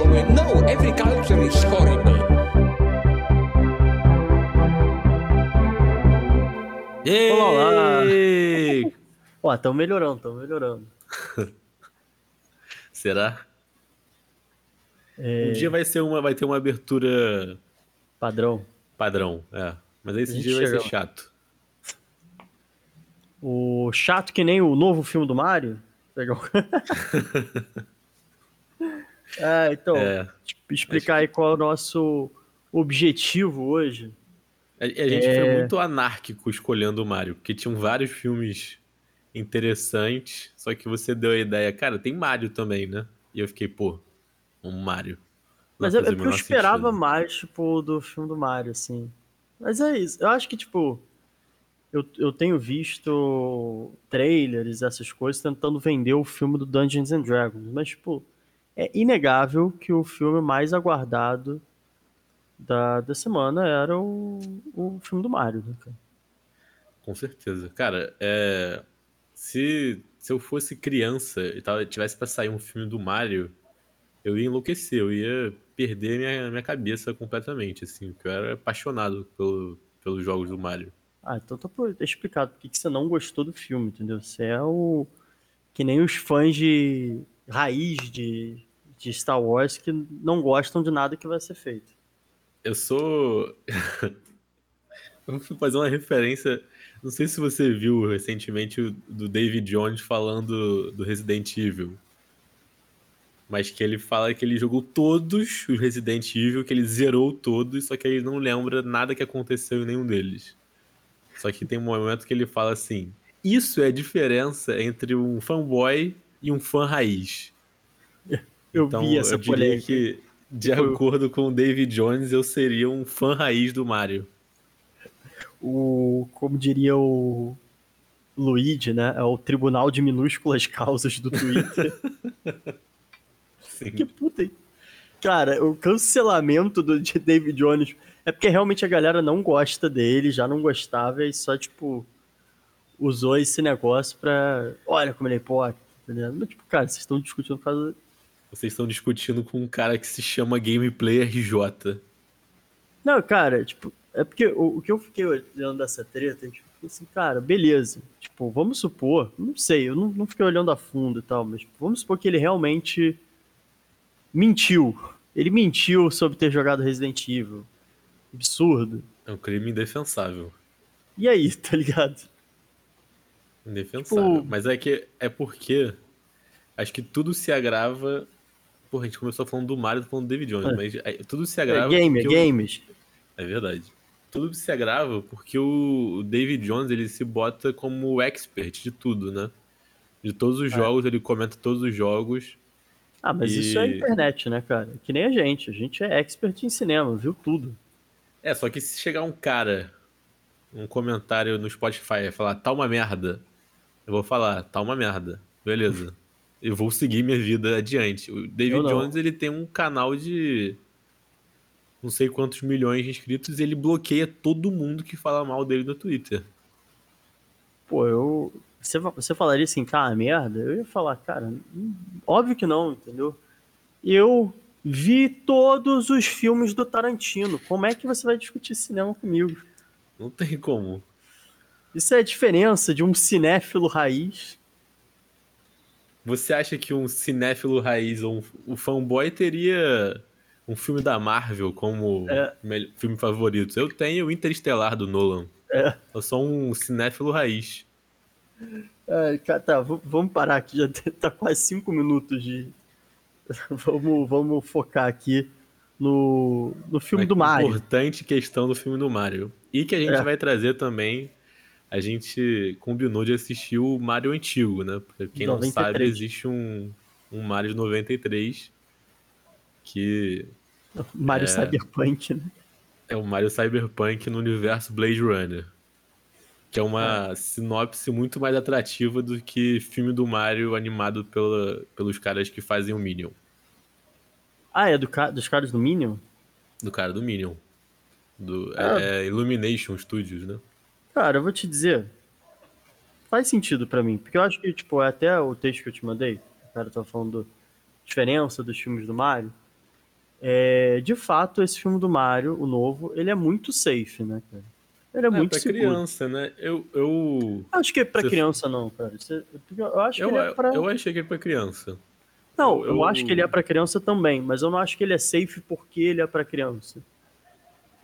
So uh, no, every culture is horrible. Olá! Ei! Ó, tão melhorando, tão melhorando. Será? É, Um dia vai ser uma, vai ter uma abertura Padrão. padrão, é. Mas aí esse dia vai ser chato. O chato que nem o novo filme do Mario. Legal. ah, então, É. explicar aí qual é o nosso objetivo hoje. A, a gente É. foi muito anárquico escolhendo o Mario, porque tinham vários filmes interessantes, só que você deu a ideia, cara, tem Mario também, né? E eu fiquei, pô, um Mario. Não Mas é, é porque eu esperava sentido. mais, tipo, do filme do Mario, assim. Mas é isso. Eu acho que, tipo, eu, eu tenho visto trailers, essas coisas, tentando vender o filme do Dungeons and Dragons. Mas, tipo, é inegável que o filme mais aguardado da, da semana era o, o filme do Mario, né? Com certeza. Cara, é, se, se eu fosse criança e tal, tivesse pra sair um filme do Mario, eu ia enlouquecer, eu ia perder minha, minha cabeça completamente, assim, porque eu era apaixonado pelo, pelos jogos do Mario. Ah, então tá ter explicado por que você não gostou do filme, entendeu? Você é o. Que nem os fãs de raiz de, de Star Wars que não gostam de nada que vai ser feito. Eu sou. vou fazer uma referência. Não sei se você viu recentemente o do David Jones falando do Resident Evil. Mas que ele fala que ele jogou todos os Resident Evil, que ele zerou todos, só que ele não lembra nada que aconteceu em nenhum deles. Só que tem um momento que ele fala assim: Isso é a diferença entre um fanboy e um fã raiz. Eu Então, vi essa eu diria polêmica. que, de Tipo, acordo com o David Jones, eu seria um fã raiz do Mario. O, como diria o Luigi, né? É o tribunal de minúsculas causas do Twitter. Sim. que puta, hein? Cara, o cancelamento do, de David Jones é porque realmente a galera não gosta dele, já não gostava e só, tipo, usou esse negócio pra. Olha como ele é hipócrita, entendeu? Mas, tipo, cara, vocês estão discutindo por causa. Vocês estão discutindo com um cara que se chama Gameplay RJ. Não, cara, tipo, é porque o, o que eu fiquei olhando dessa treta, tipo, assim, cara, beleza. Tipo, vamos supor, não sei, eu não, não fiquei olhando a fundo e tal, mas tipo, vamos supor que ele realmente mentiu. Ele mentiu sobre ter jogado Resident Evil. Absurdo. É um crime indefensável. E aí, tá ligado? Indefensável. Tipo- Mas é que é porque acho que tudo se agrava. Porra, a gente começou falando do Mario, falando do David Jones, É. mas é, tudo se É, agrava. gamer, porque o- games. É verdade. Tudo se agrava porque o David Jones ele se bota como o expert de tudo, né? De todos os É. jogos, ele comenta todos os jogos. Ah, mas E- isso é internet, né, cara? Que nem a gente. A gente é expert em cinema, viu tudo. É, só que se chegar um cara, um comentário no Spotify e falar tá uma merda, eu vou falar tá uma merda. Beleza. Eu vou seguir minha vida adiante. O David. Jones, ele tem um canal de não sei quantos milhões de inscritos e ele bloqueia todo mundo que fala mal dele no Twitter. Pô, eu. Você, você falaria assim, cara, merda? Eu ia falar, cara, óbvio que não, entendeu? Eu vi todos os filmes do Tarantino. Como é que você vai discutir cinema comigo? Não tem como. Isso é a diferença de um cinéfilo raiz. Você acha que um cinéfilo raiz ou um, um fanboy teria um filme da Marvel como É. filme favorito? Eu tenho o Interestelar do Nolan. É. Eu sou um cinéfilo raiz. É, cara, tá, vamos parar aqui, já tá quase cinco minutos de. vamos, vamos focar aqui no, no filme Uma do Mario. Importante questão do filme do Mario. E que a gente É. vai trazer também. A gente combinou de assistir o Mario antigo, né? Pra quem não 93. sabe, existe um, um Mario de 93 que Mario É. Cyberpunk, né? é o Mario Cyberpunk no universo Blade Runner. Que é uma sinopse muito mais atrativa do que filme do Mario animado pela, pelos caras que fazem o Minion. Ah, é do, ca- dos caras do Minion? Do cara do Minion. Do, Ah. é, é Illumination Studios, né? Cara, eu vou te dizer. Faz sentido pra mim. Porque eu acho que, tipo, é até o texto que eu te mandei, o cara tava falando diferença dos filmes do Mario. é, de fato, esse filme do Mario, o novo, ele é muito safe, né, cara? Ele é, É, muito pra seguro. criança, né? Eu, eu, Acho que é pra Você- criança, não, cara. Eu acho que eu, ele é pra. eu achei que era pra criança. Não, eu, eu- acho que ele é pra criança também, mas eu não acho que ele é safe porque ele é pra criança.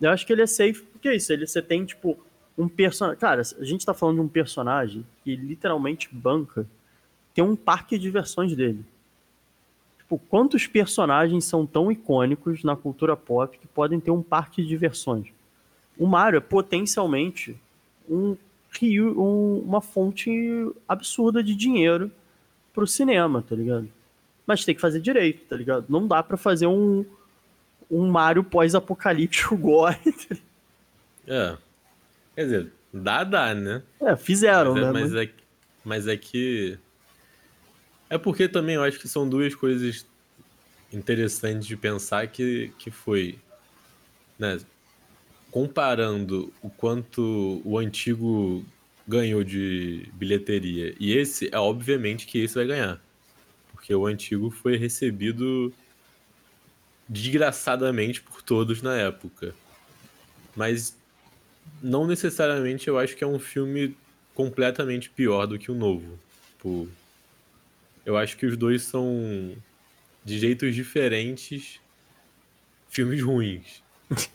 Eu acho que ele é safe porque é isso. Ele, você tem, tipo, um personagem. Cara, a gente tá falando de um personagem que literalmente banca. Tem um parque de diversões dele. Tipo, quantos personagens são tão icônicos na cultura pop que podem ter um parque de diversões? O Mario é potencialmente um um- uma fonte absurda de dinheiro pro cinema, tá ligado? Mas tem que fazer direito, tá ligado? Não dá pra fazer um, um Mario pós-apocalíptico gore. É. Quer dizer, dá, dá, né? É, fizeram, mas, é, né? mas, é, mas é que. É porque também eu acho que são duas coisas interessantes de pensar que, que foi. Né, comparando o quanto o antigo ganhou de bilheteria e esse, é obviamente que esse vai ganhar. Porque o antigo foi recebido desgraçadamente por todos na época. Mas não necessariamente eu acho que é um filme completamente pior do que o novo. Tipo, eu acho que os dois são de jeitos diferentes filmes ruins.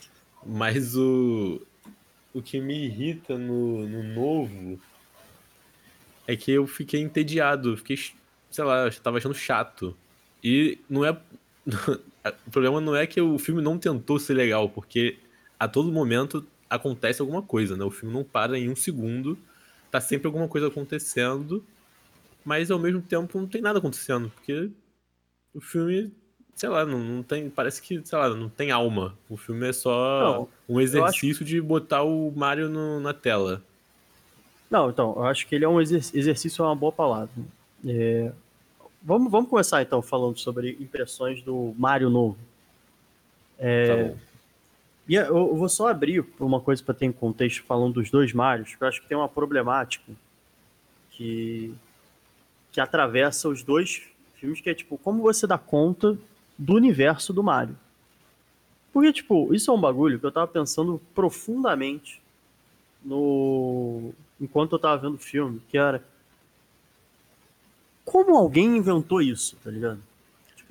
Mas o, o que me irrita no, no novo é que eu fiquei entediado, fiquei, sei lá, eu tava achando chato. E não é. O problema não é que o filme não tentou ser legal, porque a todo momento acontece alguma coisa, né? O filme não para em um segundo, tá sempre alguma coisa acontecendo, mas ao mesmo tempo não tem nada acontecendo, porque o filme, sei lá, não, não tem. Parece que, sei lá, não tem alma. O filme é só Não, um exercício de botar o Mario no- na tela. Não, então, eu acho que ele é um exer- exercício, é uma boa palavra. É, Vamos, vamos começar então falando sobre impressões do Mario novo. Tá bom. E eu, vou só abrir uma coisa para ter em contexto falando dos dois Marios, que eu acho que tem uma problemática que, que atravessa os dois filmes, que é tipo, como você dá conta do universo do Mario. Porque, tipo, isso é um bagulho que eu tava pensando profundamente no enquanto eu tava vendo o filme, que era como alguém inventou isso, tá ligado?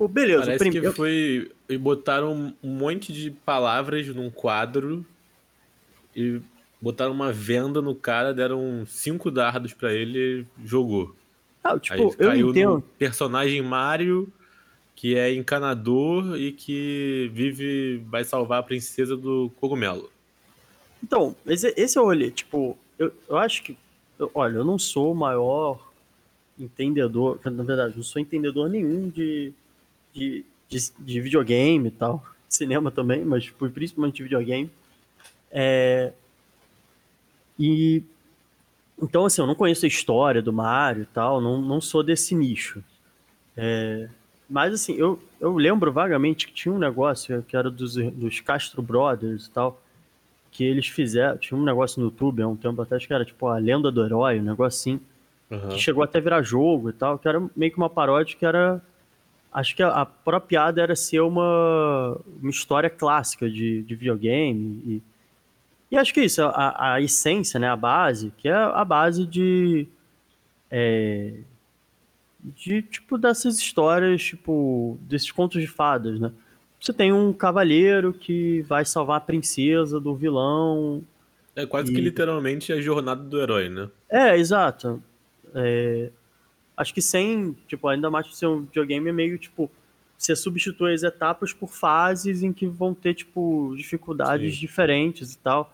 Tipo, beleza, Parece prime- que eu- foi. E botaram um monte de palavras num quadro e botaram uma venda no cara, deram cinco dardos pra ele e jogou. Ah, Aí tipo, eu caiu entendo. personagem Mario, que é encanador e que vive. vai salvar a princesa do cogumelo. Então, esse, esse é o rolê. Tipo, eu, eu acho que. eu- olha, eu não sou o maior entendedor. Na verdade, não sou entendedor nenhum de, de, de, de videogame e tal. Cinema também, mas principalmente de videogame. É, e. Então, assim, eu não conheço a história do Mario e tal, não, não sou desse nicho. É, mas, assim, eu, eu lembro vagamente que tinha um negócio que era dos, dos Castro Brothers e tal que eles fizeram. Tinha um negócio no YouTube há um tempo atrás que era tipo a lenda do herói, um negócio assim, Aham. que chegou até a virar jogo e tal, que era meio que uma paródia que era. Acho que a, a própria piada era ser uma, uma história clássica de, de videogame. E, e acho que é isso, a, a essência, né, a base, que é a base de. é, de, tipo, dessas histórias, tipo, desses contos de fadas, né? Você tem um cavaleiro que vai salvar a princesa do vilão. É quase E- que literalmente a jornada do herói, né? É, exato. É, acho que sem, tipo, ainda mais ser um videogame, é meio, tipo, você substitui as etapas por fases em que vão ter, tipo, dificuldades Sim. diferentes e tal.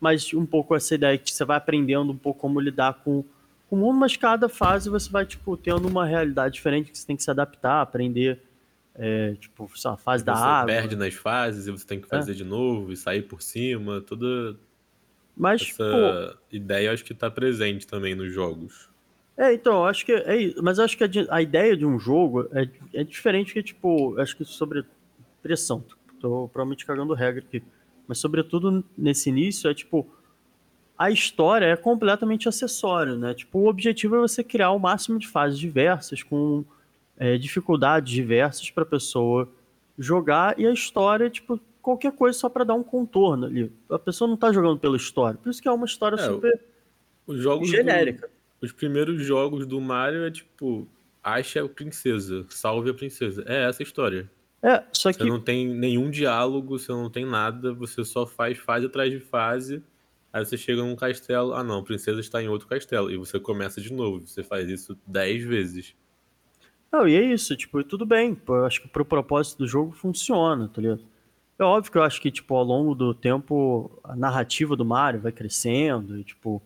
Mas um pouco essa ideia que você vai aprendendo um pouco como lidar com, o mundo, mas cada fase você vai, tipo, tendo uma realidade diferente que você tem que se adaptar, aprender, é, tipo, a fase da você água. perde nas fases e você tem que fazer de novo e sair por cima. Toda Mas, pô, essa ideia eu acho que tá presente também nos jogos. É, então, acho que é isso. Mas acho que a, a ideia de um jogo é, é diferente que, tipo, acho que sobre pressão. Tô provavelmente cagando regra aqui. Mas, sobretudo, nesse início, é tipo. A história é completamente acessório, né? Tipo, o objetivo é você criar o máximo de fases diversas, com é, dificuldades diversas para a pessoa jogar e a história, tipo, qualquer coisa só pra dar um contorno ali. A pessoa não tá jogando pela história. Por isso que é uma história É, super Os jogos do- genérica. Os primeiros jogos do Mario é tipo, ache a princesa, salve a princesa. É essa a história. É, só Você que não tem nenhum diálogo, você não tem nada, você só faz fase atrás de fase. Aí você chega num castelo, ah não, a princesa está em outro castelo. E você começa de novo. Você faz isso 10 vezes. Não, e é isso, tipo, tudo bem. Eu acho que pro propósito do jogo funciona, tá ligado? É óbvio que eu acho que, tipo, ao longo do tempo, a narrativa do Mario vai crescendo, e, tipo,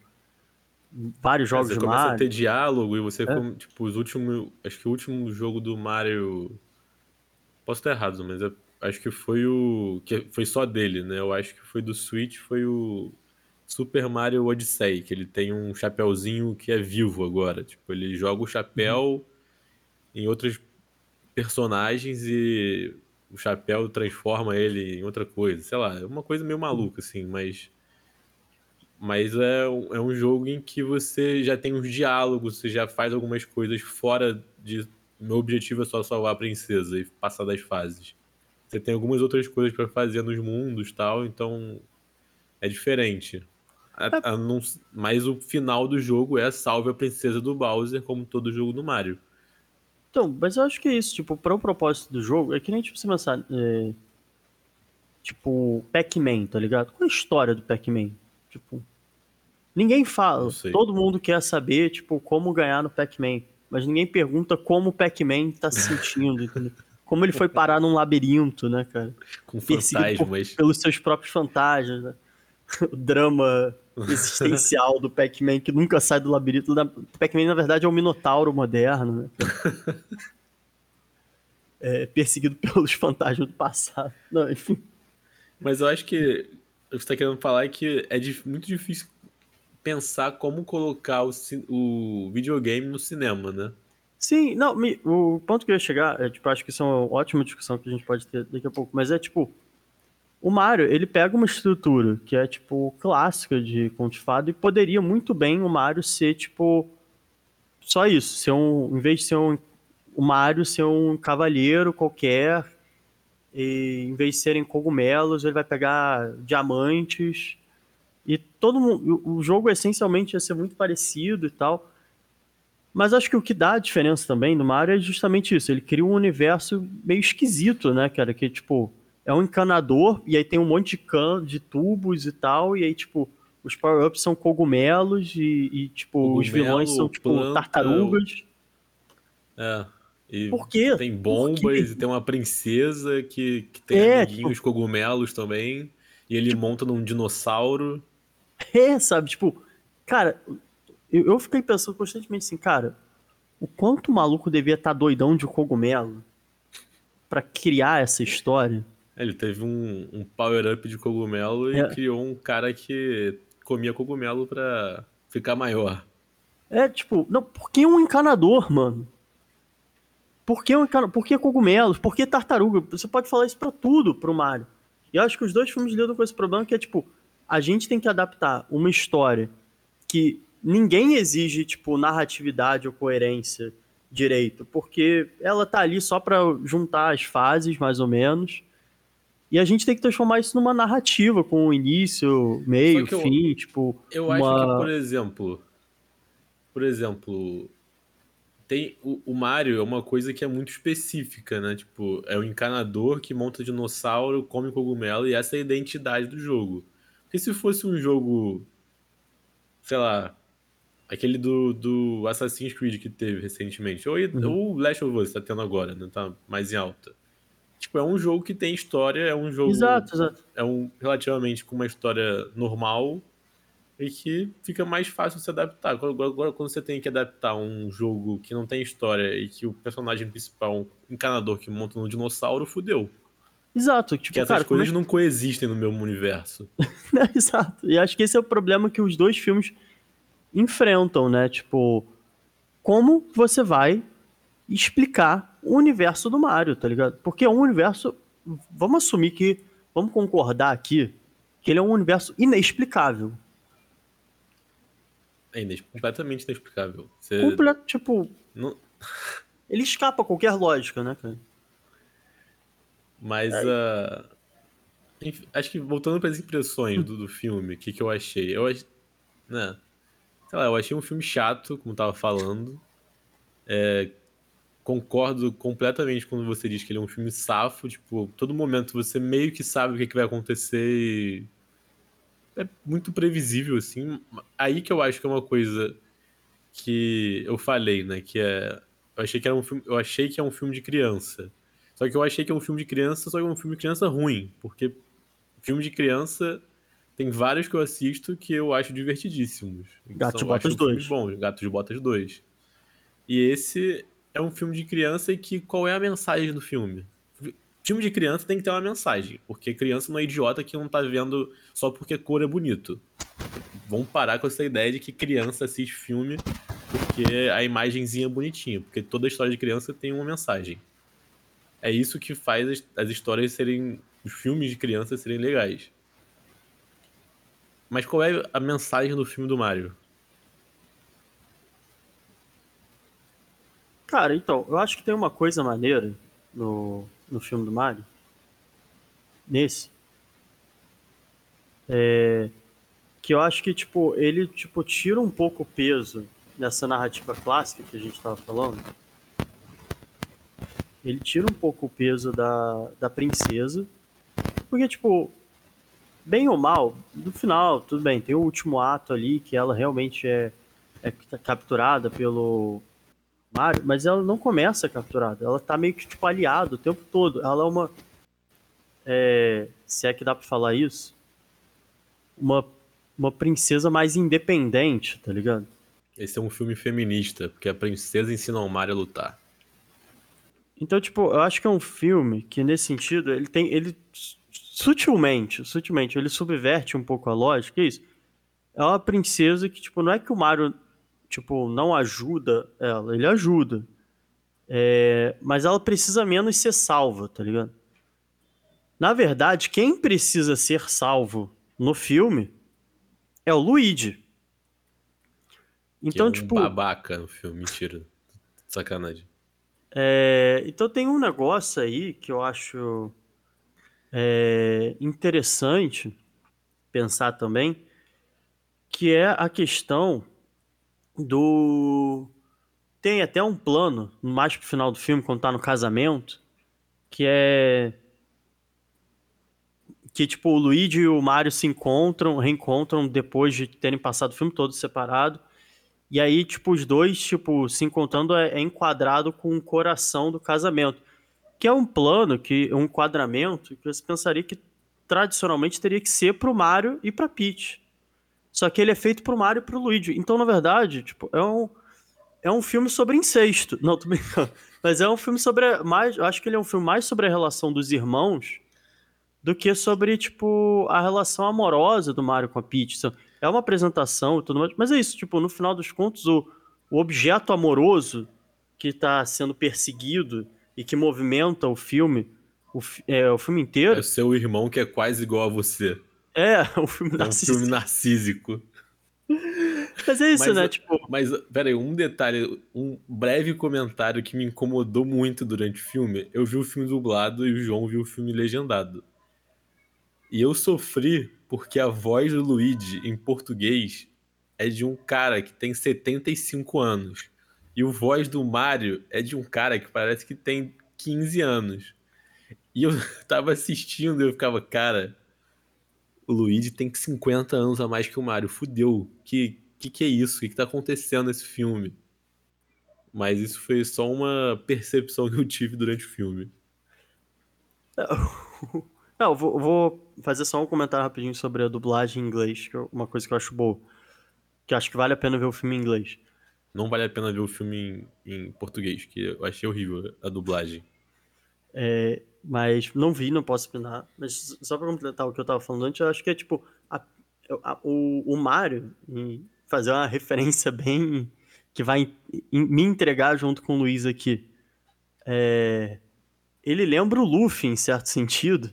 vários jogos você de começa a Mario. ter diálogo e você, É. come- tipo, os últimos. Acho que o último jogo do Mario. Posso estar errado, mas eu acho que foi o. que foi só dele, né? Eu acho que foi do Switch, foi o Super Mario Odyssey, que ele tem um chapéuzinho que é vivo agora. Tipo, ele joga o chapéu em outros personagens e o chapéu transforma ele em outra coisa. Sei lá, é uma coisa meio maluca, assim, mas. Mas é, um- é um jogo em que você já tem uns diálogos, você já faz algumas coisas fora de. Meu objetivo é só salvar a princesa e passar das fases. Você tem algumas outras coisas pra fazer nos mundos e tal, então é diferente. A- a não- mas o final do jogo é salve a princesa do Bowser, como todo jogo do Mario. Então, mas eu acho que é isso, tipo, para o propósito do jogo, é que nem, tipo, você pensar, é, tipo, Pac-Man, tá ligado? Qual é a história do Pac-Man? Tipo, ninguém fala, todo mundo quer saber, tipo, como ganhar no Pac-Man, mas ninguém pergunta como o Pac-Man tá se sentindo, entendeu? Como ele foi parar num labirinto, né, cara? Com Perseguido por- fantasmas. pelos seus próprios fantasmas, né? O drama existencial do Pac-Man que nunca sai do labirinto. O Pac-Man, na verdade, é um minotauro moderno, né? É, perseguido pelos fantasmas do passado. Não, enfim. Mas eu acho que o que você tá querendo falar é que é muito difícil pensar como colocar o, o videogame no cinema, né? Sim, não, me- o ponto que eu ia chegar, é, tipo, acho que isso é uma ótima discussão que a gente pode ter daqui a pouco, mas é tipo, o Mario, ele pega uma estrutura que é, tipo, clássica de conto e poderia muito bem o Mario ser, tipo, só isso, ser um, em vez de ser um, o Mario ser um cavalheiro qualquer, e em vez de serem cogumelos, ele vai pegar diamantes, e todo mundo, o jogo essencialmente ia ser muito parecido e tal, mas acho que o que dá a diferença também do Mario é justamente isso. Ele cria um universo meio esquisito, né, cara? Que, tipo, é um encanador e aí tem um monte de can de tubos e tal. E aí, tipo, os power-ups são cogumelos e, e, tipo, os Cogumelo, vilões são, tipo, planta, tartarugas. É. E Por quê? tem bombas quê? e tem uma princesa que, que tem É, amiguinhos cogumelos também. E ele monta num dinossauro. É, sabe? Tipo, cara, eu, eu fiquei pensando constantemente assim, cara, o quanto o maluco devia estar doidão de cogumelo pra criar essa história. Ele teve um, um power-up de cogumelo e É. criou um cara que comia cogumelo pra ficar maior. É, tipo, não, por que um encanador, mano? Por que um encanador? Por que cogumelos? Por que tartaruga? Você pode falar isso pra tudo pro Mario. E eu acho que os dois filmes lidam com esse problema que é, tipo, a gente tem que adaptar uma história que ninguém exige, tipo, narratividade ou coerência direito, porque ela tá ali só pra juntar as fases, mais ou menos. E a gente tem que transformar isso numa narrativa, com início, meio, eu- fim, tipo. Eu uma... acho que, por exemplo, por exemplo, tem o, o Mario é uma coisa que é muito específica, né? Tipo, é o encanador que monta dinossauro, come cogumelo e essa é a identidade do jogo. Porque se fosse um jogo, sei lá, aquele do, do Assassin's Creed que teve recentemente, ou, Uhum. ou Last of Us tá tendo agora, né? Tá mais em alta. Tipo, é um jogo que tem história, é um jogo Exato, exato. é um relativamente com uma história normal e que fica mais fácil se adaptar. Agora, quando você tem que adaptar um jogo que não tem história e que o personagem principal é um encanador que monta um dinossauro, fudeu. Exato. Tipo, Que essas cara, é coisas não coexistem no mesmo universo. Exato. E acho que esse é o problema que os dois filmes enfrentam, né? Tipo, como você vai explicar o universo do Mario, tá ligado? Porque é um universo. Vamos assumir que. Vamos concordar aqui que ele é um universo inexplicável. É completamente inexplicável. Você Completo, tipo, não- ele escapa a qualquer lógica, né, cara? Mas É. ah, enfim, acho que voltando para as impressões do, do filme, o que, que eu achei? Eu ach... né? Sei lá, eu achei um filme chato, como tava falando. É, concordo completamente quando você diz que ele é um filme safo, tipo, todo momento você meio que sabe o que, que vai acontecer e é muito previsível, assim. Aí que eu acho que é uma coisa que eu falei, né? Que é. Eu achei que era um filme. Eu achei que é um filme de criança. Só que eu achei que é um filme de criança, só que é um filme de criança ruim. Porque filme de criança tem vários que eu assisto que eu acho divertidíssimos. Gato de Botas filmes 2. bons, Gato de Botas 2. E esse é um filme de criança e que qual é a mensagem do filme? Filme de criança tem que ter uma mensagem, porque criança não é idiota que não tá vendo só porque cor é bonito. Vamos parar com essa ideia de que criança assiste filme porque a imagenzinha é bonitinha, porque toda história de criança tem uma mensagem. É isso que faz as, as histórias serem. os filmes de criança serem legais. Mas qual é a mensagem do filme do Mario? Cara, então, eu acho que tem uma coisa maneira no, no filme do Mario. Nesse. É, que eu acho que, tipo, ele, tipo, tira um pouco o peso dessa narrativa clássica que a gente tava falando. Ele tira um pouco o peso da, da princesa. Porque, tipo, bem ou mal, no final, tudo bem, tem o último ato ali que ela realmente é, é capturada pelo, Mario, mas ela não começa capturada. Ela tá meio que tipo aliada o tempo todo. Ela é uma. é, se é que dá pra falar isso. Uma, uma princesa mais independente, tá ligado? Esse é um filme feminista, porque a princesa ensina o Mario a lutar. Então, tipo, eu acho que é um filme que, nesse sentido, ele tem. Ele sutilmente, sutilmente, ele subverte um pouco a lógica. É isso. É uma princesa que, tipo, não é que o Mario, tipo, não ajuda ela, ele ajuda. É, mas ela precisa menos ser salva, tá ligado? Na verdade, quem precisa ser salvo no filme é o Luigi. Que Então, é um tipo. babaca no filme, mentira. Sacanagem. É, então tem um negócio aí que eu acho é, interessante pensar também, que é a questão do. Tem até um plano, mais pro final do filme, quando tá no casamento, que é. Que, tipo, o Luigi e o Mario se encontram, reencontram depois de terem passado o filme todo separado. E aí, tipo, os dois, tipo, se encontrando é, é enquadrado com o coração do casamento. Que é um plano, que um enquadramento, que você pensaria que tradicionalmente teria que ser pro Mario e pra Peach. Só que ele é feito pro Mario e pro Luigi. Então, na verdade, tipo, é um, é um filme sobre incesto. Não, tô brincando. Mas é um filme sobre. Mais, acho que ele é um filme mais sobre a relação dos irmãos do que sobre, tipo, a relação amorosa do Mario com a Peach. Então, É uma apresentação e tudo mais. Mas é isso, tipo, no final dos contos, o, o objeto amoroso que tá sendo perseguido e que movimenta o filme, o, é, o filme É inteiro, o seu irmão que é quase igual a você. É o filme É um narcisista. filme narcísico. Mas é isso, Mas, né? Tipo, Mas, pera aí, um detalhe, um breve comentário que me incomodou muito durante o filme. Eu vi o filme dublado e o João viu o filme legendado. E eu sofri porque a voz do Luigi em português é de um cara que tem 75 anos. E o voz do Mario é de um cara que parece que tem 15 anos. E eu tava assistindo e eu ficava, cara, o Luigi tem 50 anos a mais que o Mario. Fudeu. Que que, que é isso? O que, que tá acontecendo nesse filme? Mas isso foi só uma percepção que eu tive durante o filme. Não, eu vou, vou fazer só um comentário rapidinho sobre a dublagem em inglês, que é uma coisa que eu acho boa. Que acho que vale a pena ver o filme em inglês. Não vale a pena ver o filme em, em português, que eu achei horrível a dublagem. É, mas não vi, não posso opinar. Mas só pra completar o que eu tava falando antes, eu acho que é tipo. a- a- o, o Mario, em fazer uma referência bem. que vai em- me entregar junto com o Luiz aqui. É, ele lembra o Luffy, em certo sentido.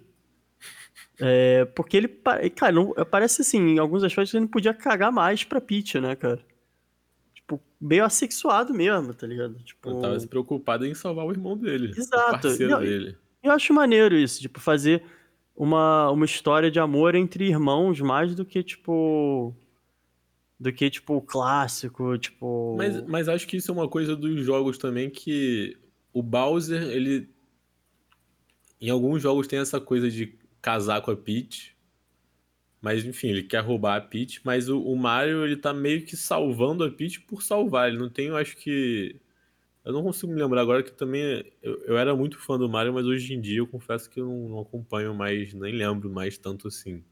É, porque ele, cara, não, parece assim, em alguns aspectos ele não podia cagar mais pra Peach, né, cara? Tipo, meio assexuado mesmo, tá ligado? Tipo, Eu tava se preocupado em salvar o irmão dele. Exato. O parceiro Não, dele. Eu acho maneiro isso, tipo, fazer uma, uma história de amor entre irmãos mais do que, tipo. Do que, tipo, clássico, tipo. Mas, mas acho que isso é uma coisa dos jogos também que o Bowser, ele. Em alguns jogos tem essa coisa de casar com a Peach. Mas, enfim, ele quer roubar a Peach. Mas o, o Mario, ele tá meio que salvando a Peach por salvar. Ele não tem, eu acho que. Eu não consigo me lembrar agora que também. Eu, eu era muito fã do Mario, mas hoje em dia eu confesso que eu não, não acompanho mais, nem lembro mais tanto assim.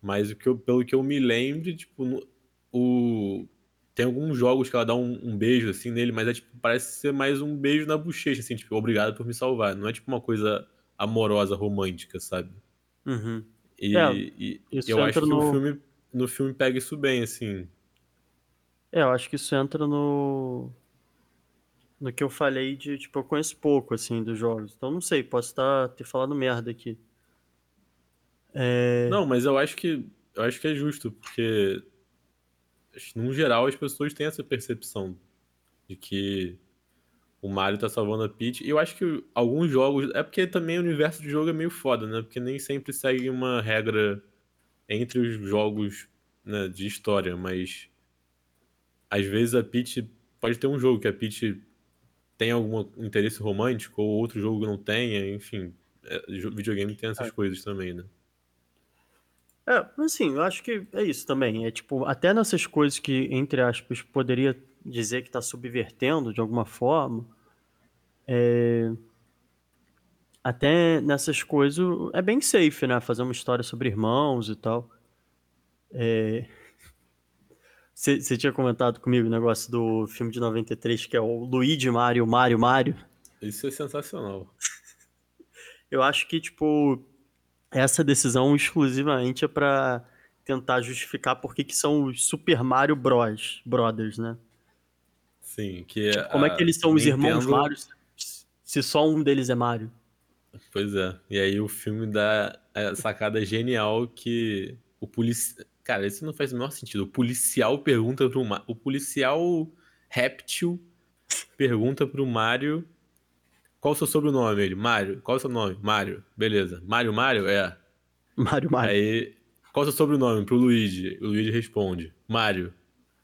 Mas o que eu, pelo que eu me lembro, tipo, no- o. Tem alguns jogos que ela dá um, um beijo assim nele, mas é tipo, parece ser mais um beijo na bochecha, assim, tipo, obrigado por me salvar. Não é tipo uma coisa amorosa, romântica, sabe? Uhum. E, É, e eu acho que no- o filme, no filme pega isso bem, assim. É, eu acho que isso entra no. No que eu falei de, tipo, eu conheço pouco, assim, dos jogos. Então não sei, posso estar ter falado merda aqui. É. Não, mas eu acho que eu acho que é justo, porque no geral as pessoas têm essa percepção de que o Mario tá salvando a Peach. E eu acho que alguns jogos. É porque também o universo de jogo é meio foda, né? Porque nem sempre segue uma regra entre os jogos né, de história, mas às vezes a Peach pode ter um jogo que a Peach tem algum interesse romântico ou outro jogo não tenha, enfim. é, videogame tem essas coisas também, né? É, assim, eu acho que é isso também. É tipo, até nessas coisas que, entre aspas, poderia dizer que tá subvertendo de alguma forma, é, até nessas coisas é bem safe, né? Fazer uma história sobre irmãos e tal. É, Você tinha comentado comigo o negócio do filme de 93, que é o Luigi Mario, Mario, Mario. Isso é sensacional. Eu acho que, tipo, essa decisão exclusivamente é pra tentar justificar por que são os Super Mario Bros. Brothers, né? Sim, que é Como é que eles são os irmãos Nintendo- Mario se só um deles é Mario? Pois é. E aí o filme dá a sacada genial que o policial. Cara, isso não faz o menor sentido. O policial pergunta pro Mario. O policial réptil pergunta pro Mario. Qual o seu sobrenome? Ele, Mario. Qual o seu nome? Mario. Beleza. Mario, Mario? É. Mario, Mario. Aí, qual o seu sobrenome? Pro Luigi. O Luigi responde, Mario.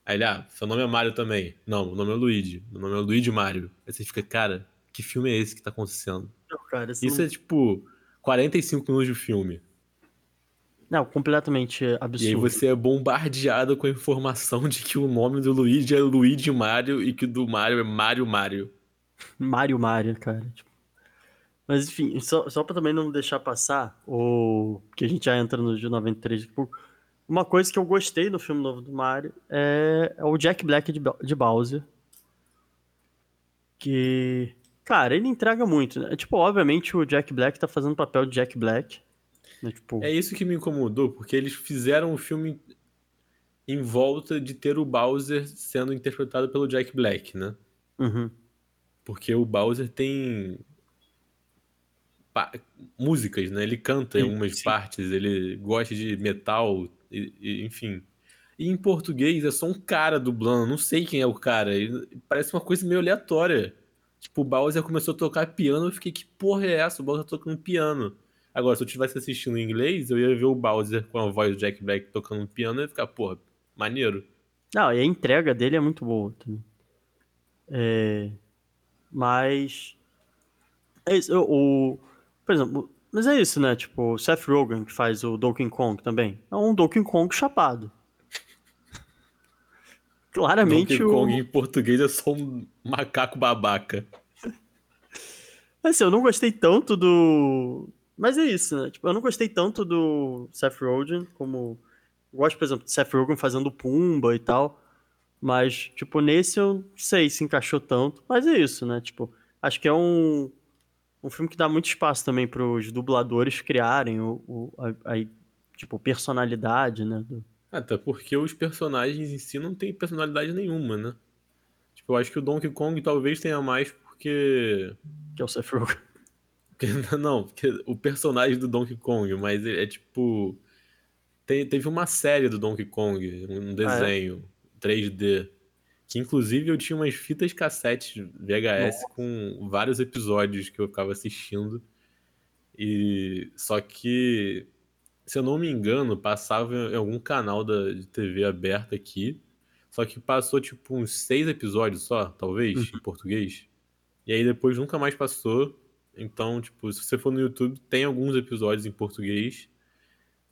Aí ele, ah, seu nome é Mario também. Não, o nome é Luigi. Meu nome é Luigi Mario. Aí você fica, cara, que filme é esse que tá acontecendo? Não, cara, isso, Isso não... é tipo 45 minutos de filme. Não, completamente E aí absurdo. você é bombardeado com a informação de que o nome do Luigi é Luigi Mario e que o do Mario é Mario Mario. Mario, Mario, cara. tipo. Mas enfim, só, só pra também não deixar passar, o que a gente já entra no de 93 daqui a pouco, uma coisa que eu gostei no filme novo do Mario é, é o Jack Black de, de Bowser. Que, cara, ele entrega muito, né? Tipo, obviamente o Jack Black tá fazendo o papel de Jack Black. Né? Tipo, É isso que me incomodou, porque eles fizeram o filme em volta de ter o Bowser sendo interpretado pelo Jack Black, né? uhum. Porque o Bowser tem músicas, né? Ele canta em algumas partes, ele gosta de metal, e- e- enfim. E em português é só um cara dublando, não sei quem é o cara. parece uma coisa meio aleatória. Tipo, o Bowser começou a tocar piano, eu fiquei, que porra é essa? O Bowser tá tocando piano. Agora, se eu tivesse assistindo em inglês, eu ia ver o Bowser com a voz do Jack Black tocando piano e ia ficar, porra, maneiro. Não, e a entrega dele é muito boa também. É, mas. É isso, o, o- por exemplo, mas é isso, né? Tipo, o Seth Rogen, que faz o Donkey Kong também, é um Donkey Kong chapado. Claramente Donkey o. Kong em português é só um macaco babaca. Assim, eu não gostei tanto do. Mas é isso, né? Tipo, eu não gostei tanto do Seth Rogen como. Eu gosto, por exemplo, de Seth Rogen fazendo Pumba e tal. Mas, tipo, nesse eu não sei se encaixou tanto. Mas é isso, né? Tipo, acho que é um, um filme que dá muito espaço também pros dubladores criarem o, o, a, a, tipo, personalidade, né? do- Até porque os personagens em si não têm personalidade nenhuma, né? Tipo, eu acho que o Donkey Kong talvez tenha mais porque. que é o Seth Rogen. Porque- Não, porque o personagem do Donkey Kong, mas é, é tipo. tem- teve uma série do Donkey Kong, um desenho 3D. Que inclusive eu tinha umas fitas cassete VHS Nossa. com vários episódios que eu ficava assistindo. E só que, se eu não me engano, passava em algum canal da de TV aberta aqui. Só que passou tipo uns seis episódios só, talvez, em português. E aí depois nunca mais passou. Então, tipo, se você for no YouTube, tem alguns episódios em português,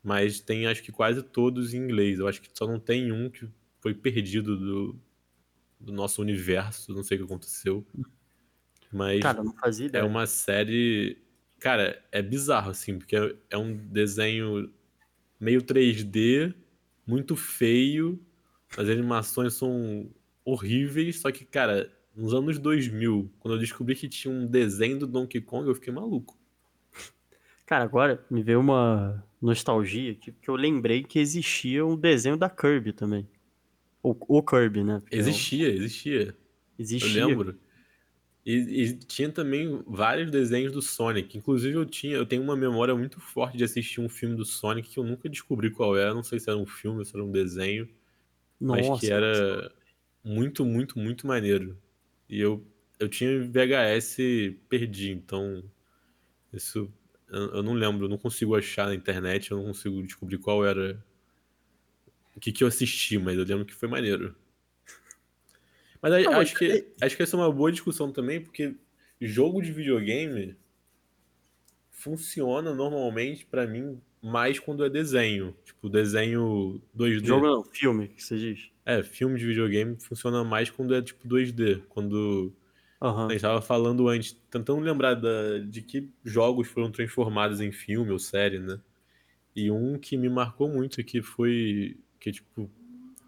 mas tem acho que quase todos em inglês. Eu acho que só não tem um que foi perdido do, do nosso universo, não sei o que aconteceu. Mas Cara, não fazia é ideia. uma série. Cara, é bizarro, assim, porque é- é um desenho meio 3D, muito feio, as animações são horríveis, só que, cara, nos anos 2000, quando eu descobri que tinha um desenho do Donkey Kong, eu fiquei maluco. Cara, agora me veio uma nostalgia que, que eu lembrei que existia um desenho da Kirby também. O, o Kirby, né? Porque é um- Existia, existia. Eu Existia. lembro. E, e tinha também vários desenhos do Sonic. Inclusive, eu tinha, eu tenho uma memória muito forte de assistir um filme do Sonic que eu nunca descobri qual era. Não sei se era um filme ou se era um desenho. mas Nossa, que era muito, muito, muito maneiro. E eu, eu tinha VHS e perdi, então isso eu, eu não lembro, eu não consigo achar na internet, eu não consigo descobrir qual era o que, que eu assisti, mas eu lembro que foi maneiro. Mas aí, Não, mas acho que acho que essa é uma boa discussão também, porque jogo de videogame funciona normalmente pra mim mais quando é desenho, tipo desenho 2D. jogo não, filme, que você diz. É, filme de videogame funciona mais quando é tipo 2D. Quando Aham. a gente tava falando antes, tentando lembrar da- de que jogos foram transformados em filme ou série, né? E um que me marcou muito, que foi. que, tipo,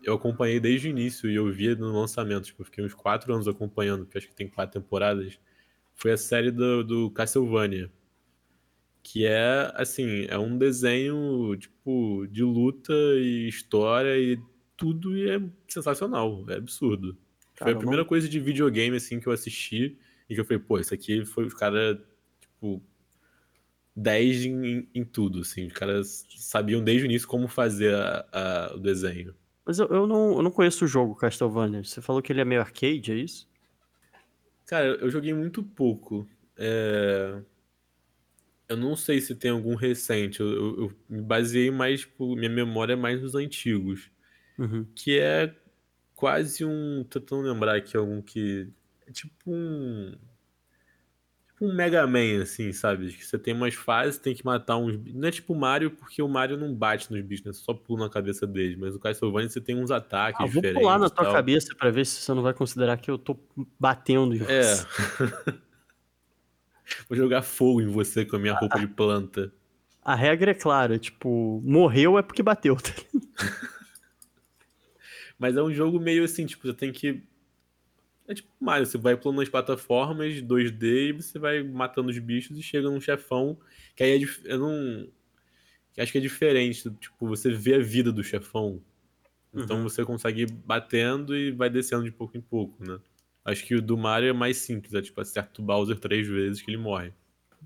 eu acompanhei desde o início e eu via no lançamento. Tipo, eu fiquei uns quatro anos acompanhando, porque acho que tem quatro temporadas. Foi a série do, do Castlevania. Que é, assim, é um desenho, tipo, de luta e história e tudo e é sensacional, é absurdo. Cara, foi a primeira não- coisa de videogame, assim, que eu assisti e que eu falei, pô, isso aqui foi os caras, tipo, 10 em, em tudo, assim. Os caras sabiam desde o início como fazer a- a- o desenho. Mas eu, eu não, eu não conheço o jogo Castlevania. Você falou que ele é meio arcade, é isso? Cara, eu joguei muito pouco. É, Eu não sei se tem algum recente. Eu, eu- eu me baseei mais, tipo, minha memória é mais nos antigos. Uhum. Que é quase um. Tentando lembrar aqui algum que. É tipo um. Tipo um Mega Man, assim, sabe? Que você tem umas fases, tem que matar uns. Não é tipo Mario, porque o Mario não bate nos bichos, né? Você só pula na cabeça deles. Mas o Castlevania você tem uns ataques Ah, vou diferentes. pular na tua tal. cabeça pra ver se você não vai considerar que eu tô batendo em É. Vou jogar fogo em você com a minha roupa de planta. A regra é clara, tipo, morreu é porque bateu. tá? Mas é um jogo meio assim, tipo, você tem que. É tipo Mario, você vai pulando nas plataformas 2D e você vai matando os bichos e chega num chefão. Que aí é dif... eu não. acho que é diferente. Tipo, você vê a vida do chefão. Então Uhum. você consegue ir batendo e vai descendo de pouco em pouco, né? Acho que o do Mario é mais simples, é tipo, acerta o Bowser três vezes que ele morre.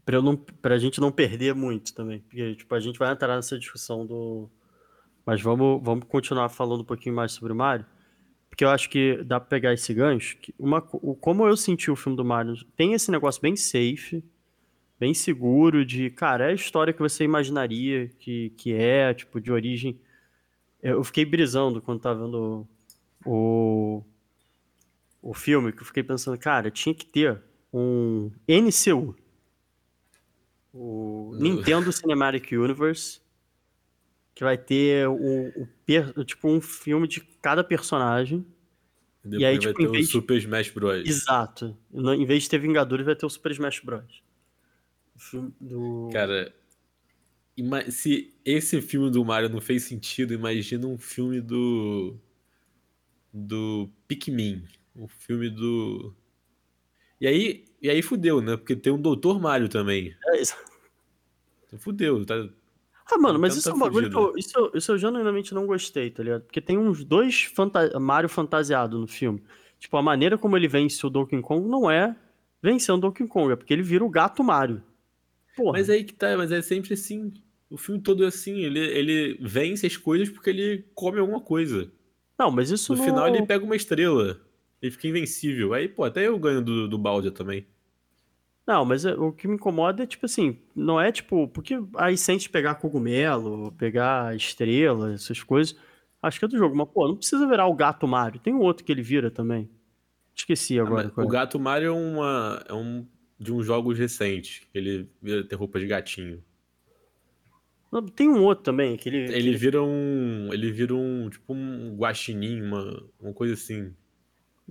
Pra, eu não, pra gente não perder muito também. Porque, tipo, a gente vai entrar nessa discussão do. Mas vamos, vamos continuar falando um pouquinho mais sobre o Mario. Porque eu acho que dá pra pegar esse gancho. Que uma, o- como eu senti o filme do Mario, tem esse negócio bem safe, bem seguro, de, cara, é a história que você imaginaria que, que é, tipo, de origem. Eu fiquei brisando quando tava vendo o, o filme, que eu fiquei pensando, cara, tinha que ter um NCU. O Nintendo Cinematic Universe, que vai ter o, o tipo um filme de cada personagem. E depois aí, vai tipo, ter em o Super Smash Bros. Exato. Em vez de ter Vingadores, vai ter o Super Smash Bros. O filme do. Cara, se esse filme do Mario não fez sentido, imagina um filme do. do Pikmin. Um filme do. E aí, e aí fudeu, né? Porque tem um Doutor Mario também. É isso. Fudeu, tá? Ah, mano, mas Nintendo isso é tá um bagulho que eu, isso, eu- isso eu genuinamente não gostei, tá ligado? Porque tem uns dois fanta Mario fantasiados no filme. Tipo, a maneira como ele vence o Donkey Kong não é vencer o Donkey Kong, é porque ele vira o gato Mario. Porra. Mas aí que tá, mas é sempre assim. O filme todo é assim. Ele, ele vence as coisas porque ele come alguma coisa. Não, mas isso No não... final ele pega uma estrela. Ele fica invencível. Aí, pô, até eu ganho do, do Baldia também. Não, mas é- o que me incomoda é, tipo assim, não é tipo, porque aí sente pegar cogumelo, pegar estrela, essas coisas, acho que é do jogo, mas pô, não precisa virar o gato Mario, tem um outro que ele vira também. Esqueci Ah, agora. qual o é. Gato Mario é, uma, é um de uns jogos recentes. Ele vira ter roupa de gatinho. Não, Tem um outro também, que ele. que Ele vira um. Ele vira um. Tipo um guaxinim, uma, uma coisa assim.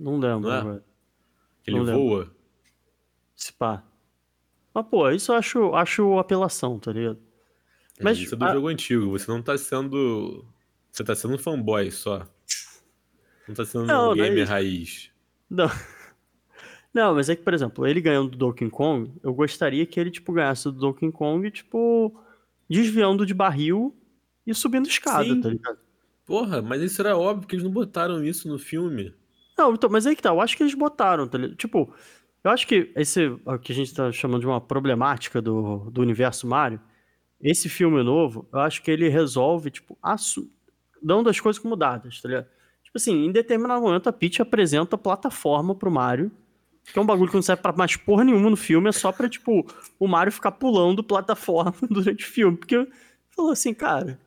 Não lembro Não é? ele Não lembro. voa. Se pá. Mas, pô, isso eu acho, acho apelação, tá ligado? Mas Mas isso é do a- jogo antigo. Você não tá sendo. Você tá sendo um fanboy só. Não tá sendo Não, um não é raiz. Não. Não, mas é que, por exemplo, ele ganhando do Donkey Kong, eu gostaria que ele, tipo, ganhasse do Donkey Kong, tipo, desviando de barril e subindo escada, Sim. tá ligado? Porra, mas isso era óbvio que eles não botaram isso no filme. Não, então, mas aí que tá, eu acho que eles botaram, tá? Tipo, eu acho que esse, o que a gente tá chamando de uma problemática do, do universo Mario, esse filme novo, eu acho que ele resolve, tipo, assu- dando as coisas como dadas, tá ligado? Tipo assim, em determinado momento a Peach apresenta plataforma pro Mario, que é um bagulho que não serve pra mais porra nenhuma no filme, é só pra, tipo, o Mario ficar pulando plataforma durante o filme, porque falou assim, cara,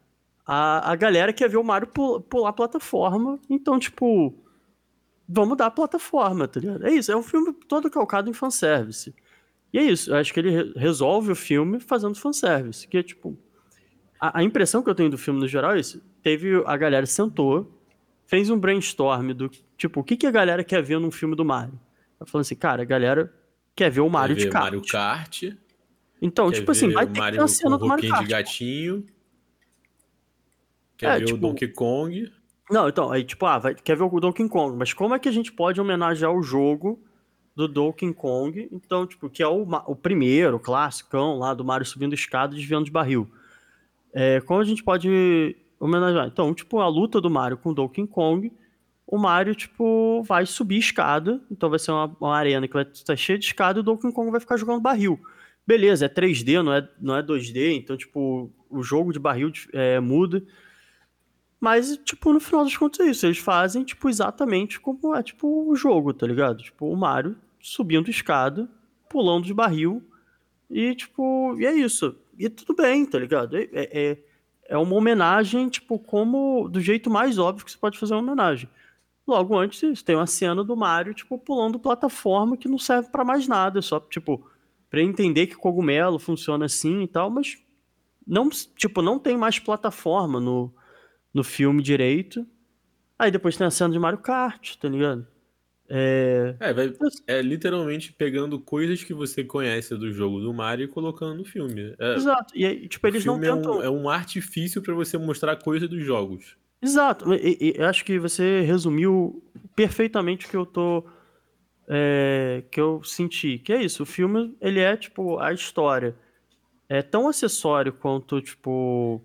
a, a galera quer ver o Mario pu- pular plataforma, então, tipo, vamos dar a plataforma, tá ligado? É isso, é um filme todo calcado em fanservice. E é isso, eu acho que ele re- resolve o filme fazendo fanservice, que é tipo... A, a impressão que eu tenho do filme no geral é isso, teve, a galera sentou, fez um brainstorm do, tipo, o que, que a galera quer ver num filme do Mario? Eu falando assim, cara, a galera quer ver o Mario Quer de kart. Mario Kart. Então, quer tipo assim, vai o ter que ter uma cena do Mario Kart. de gatinho. Quer É, ver tipo- o Donkey Kong. Não, então, aí tipo, ah, vai, quer ver o Donkey Kong, mas como é que a gente pode homenagear o jogo do Donkey Kong? Então, tipo, que é o, o primeiro, o classicão lá do Mario subindo escada e desviando de barril. É, como a gente pode homenagear? Então, tipo, a luta do Mario com o Donkey Kong, o Mario, tipo, vai subir escada, então vai ser uma, uma arena que vai estar cheia de escada e o Donkey Kong vai ficar jogando barril. Beleza, é 3D, não é, não é 2D, então, tipo, o jogo de barril é, muda. Mas, tipo, no final das contas é isso. Eles fazem, tipo, exatamente como é, tipo, o jogo, tá ligado? Tipo, o Mario subindo escada, pulando de barril. E, tipo, e é isso. E tudo bem, tá ligado? É, é, é uma homenagem, tipo, como... Do jeito mais óbvio que você pode fazer uma homenagem. Logo antes tem uma cena do Mario, tipo, pulando plataforma que não serve pra mais nada. Só, tipo, pra entender que cogumelo funciona assim e tal, mas... Não, tipo, não tem mais plataforma no no filme direito. Aí depois tem a cena de Mario Kart, tá ligado? É. É, vai, é literalmente pegando coisas que você conhece do jogo do Mario e colocando no filme. É, Exato. E aí, tipo, eles não é tentam. um, é um artifício pra você mostrar coisa dos jogos. Exato. E, e- eu acho que você resumiu perfeitamente o que eu tô. é, que eu senti. Que é isso. O filme, ele é, tipo, a história. É tão acessório quanto, tipo.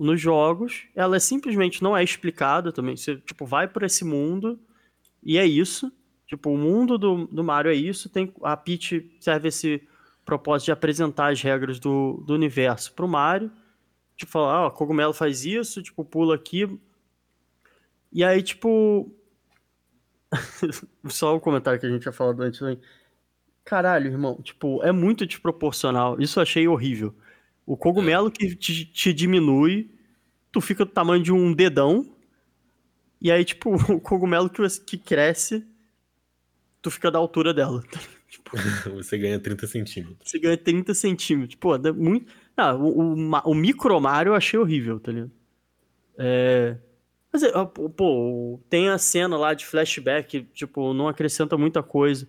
Nos jogos, ela é simplesmente não é explicada também. Você, tipo, vai por esse mundo e é isso. Tipo, o mundo do, do Mario é isso. Tem, a Peach serve esse propósito de apresentar as regras do, do universo pro Mario. Tipo, falar, ó, cogumelo faz isso, tipo, pula aqui. E aí, tipo. Só o comentário que a gente tinha falado antes também. Caralho, irmão, tipo, é muito desproporcional. Isso eu achei horrível. O cogumelo que te, te diminui, tu fica do tamanho de um dedão. E aí, tipo, o cogumelo que, que cresce, tu fica da altura dela. Tipo, Você ganha 30 centímetros. você ganha 30 centímetros. Pô, dá muito. Ah, o, o, o micro Mario eu achei horrível, tá ligado? É. Mas, é, pô, tem a cena lá de flashback, tipo, não acrescenta muita coisa.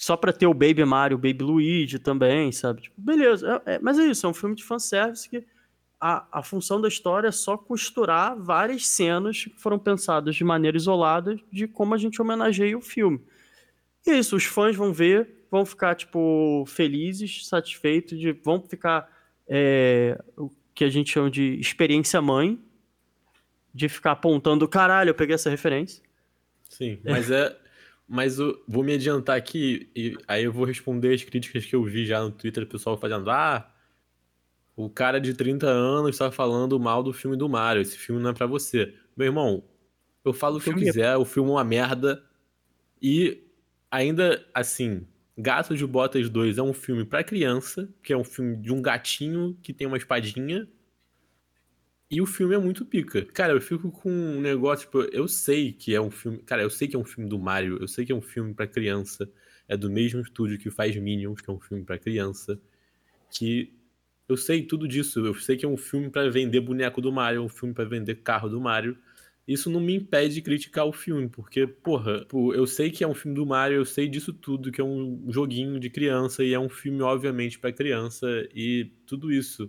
Só pra ter o Baby Mario, o Baby Luigi também, sabe? Tipo, beleza. É- é- mas é isso, é um filme de fanservice que a, a função da história é só costurar várias cenas que foram pensadas de maneira isolada de como a gente homenageia o filme. E é isso, os fãs vão ver, vão ficar, tipo, felizes, satisfeitos, de, vão ficar é, o que a gente chama de experiência mãe, de ficar apontando, caralho, eu peguei essa referência. Sim, mas é. Mas eu vou me adiantar aqui, e aí eu vou responder as críticas que eu vi já no Twitter, o pessoal fazendo, ah, o cara de 30 anos tá falando mal do filme do Mario, esse filme não é pra você. Meu irmão, eu falo o que eu é- quiser, o filme é uma merda, E ainda assim, Gato de Botas 2 é um filme para criança, que é um filme de um gatinho que tem uma espadinha. E o filme é muito pica. Cara, eu fico com um negócio, tipo, eu sei que é um filme. Cara, eu sei que é um filme do Mario, eu sei que é um filme para criança. É do mesmo estúdio que faz Minions, que é um filme para criança. Que eu sei tudo disso. Eu sei que é um filme para vender boneco do Mario, é um filme para vender carro do Mario isso não me impede de criticar o filme, porque, porra, eu sei que é um filme do Mario, eu sei disso tudo, que é um joguinho de criança e é um filme, obviamente, para criança e tudo isso.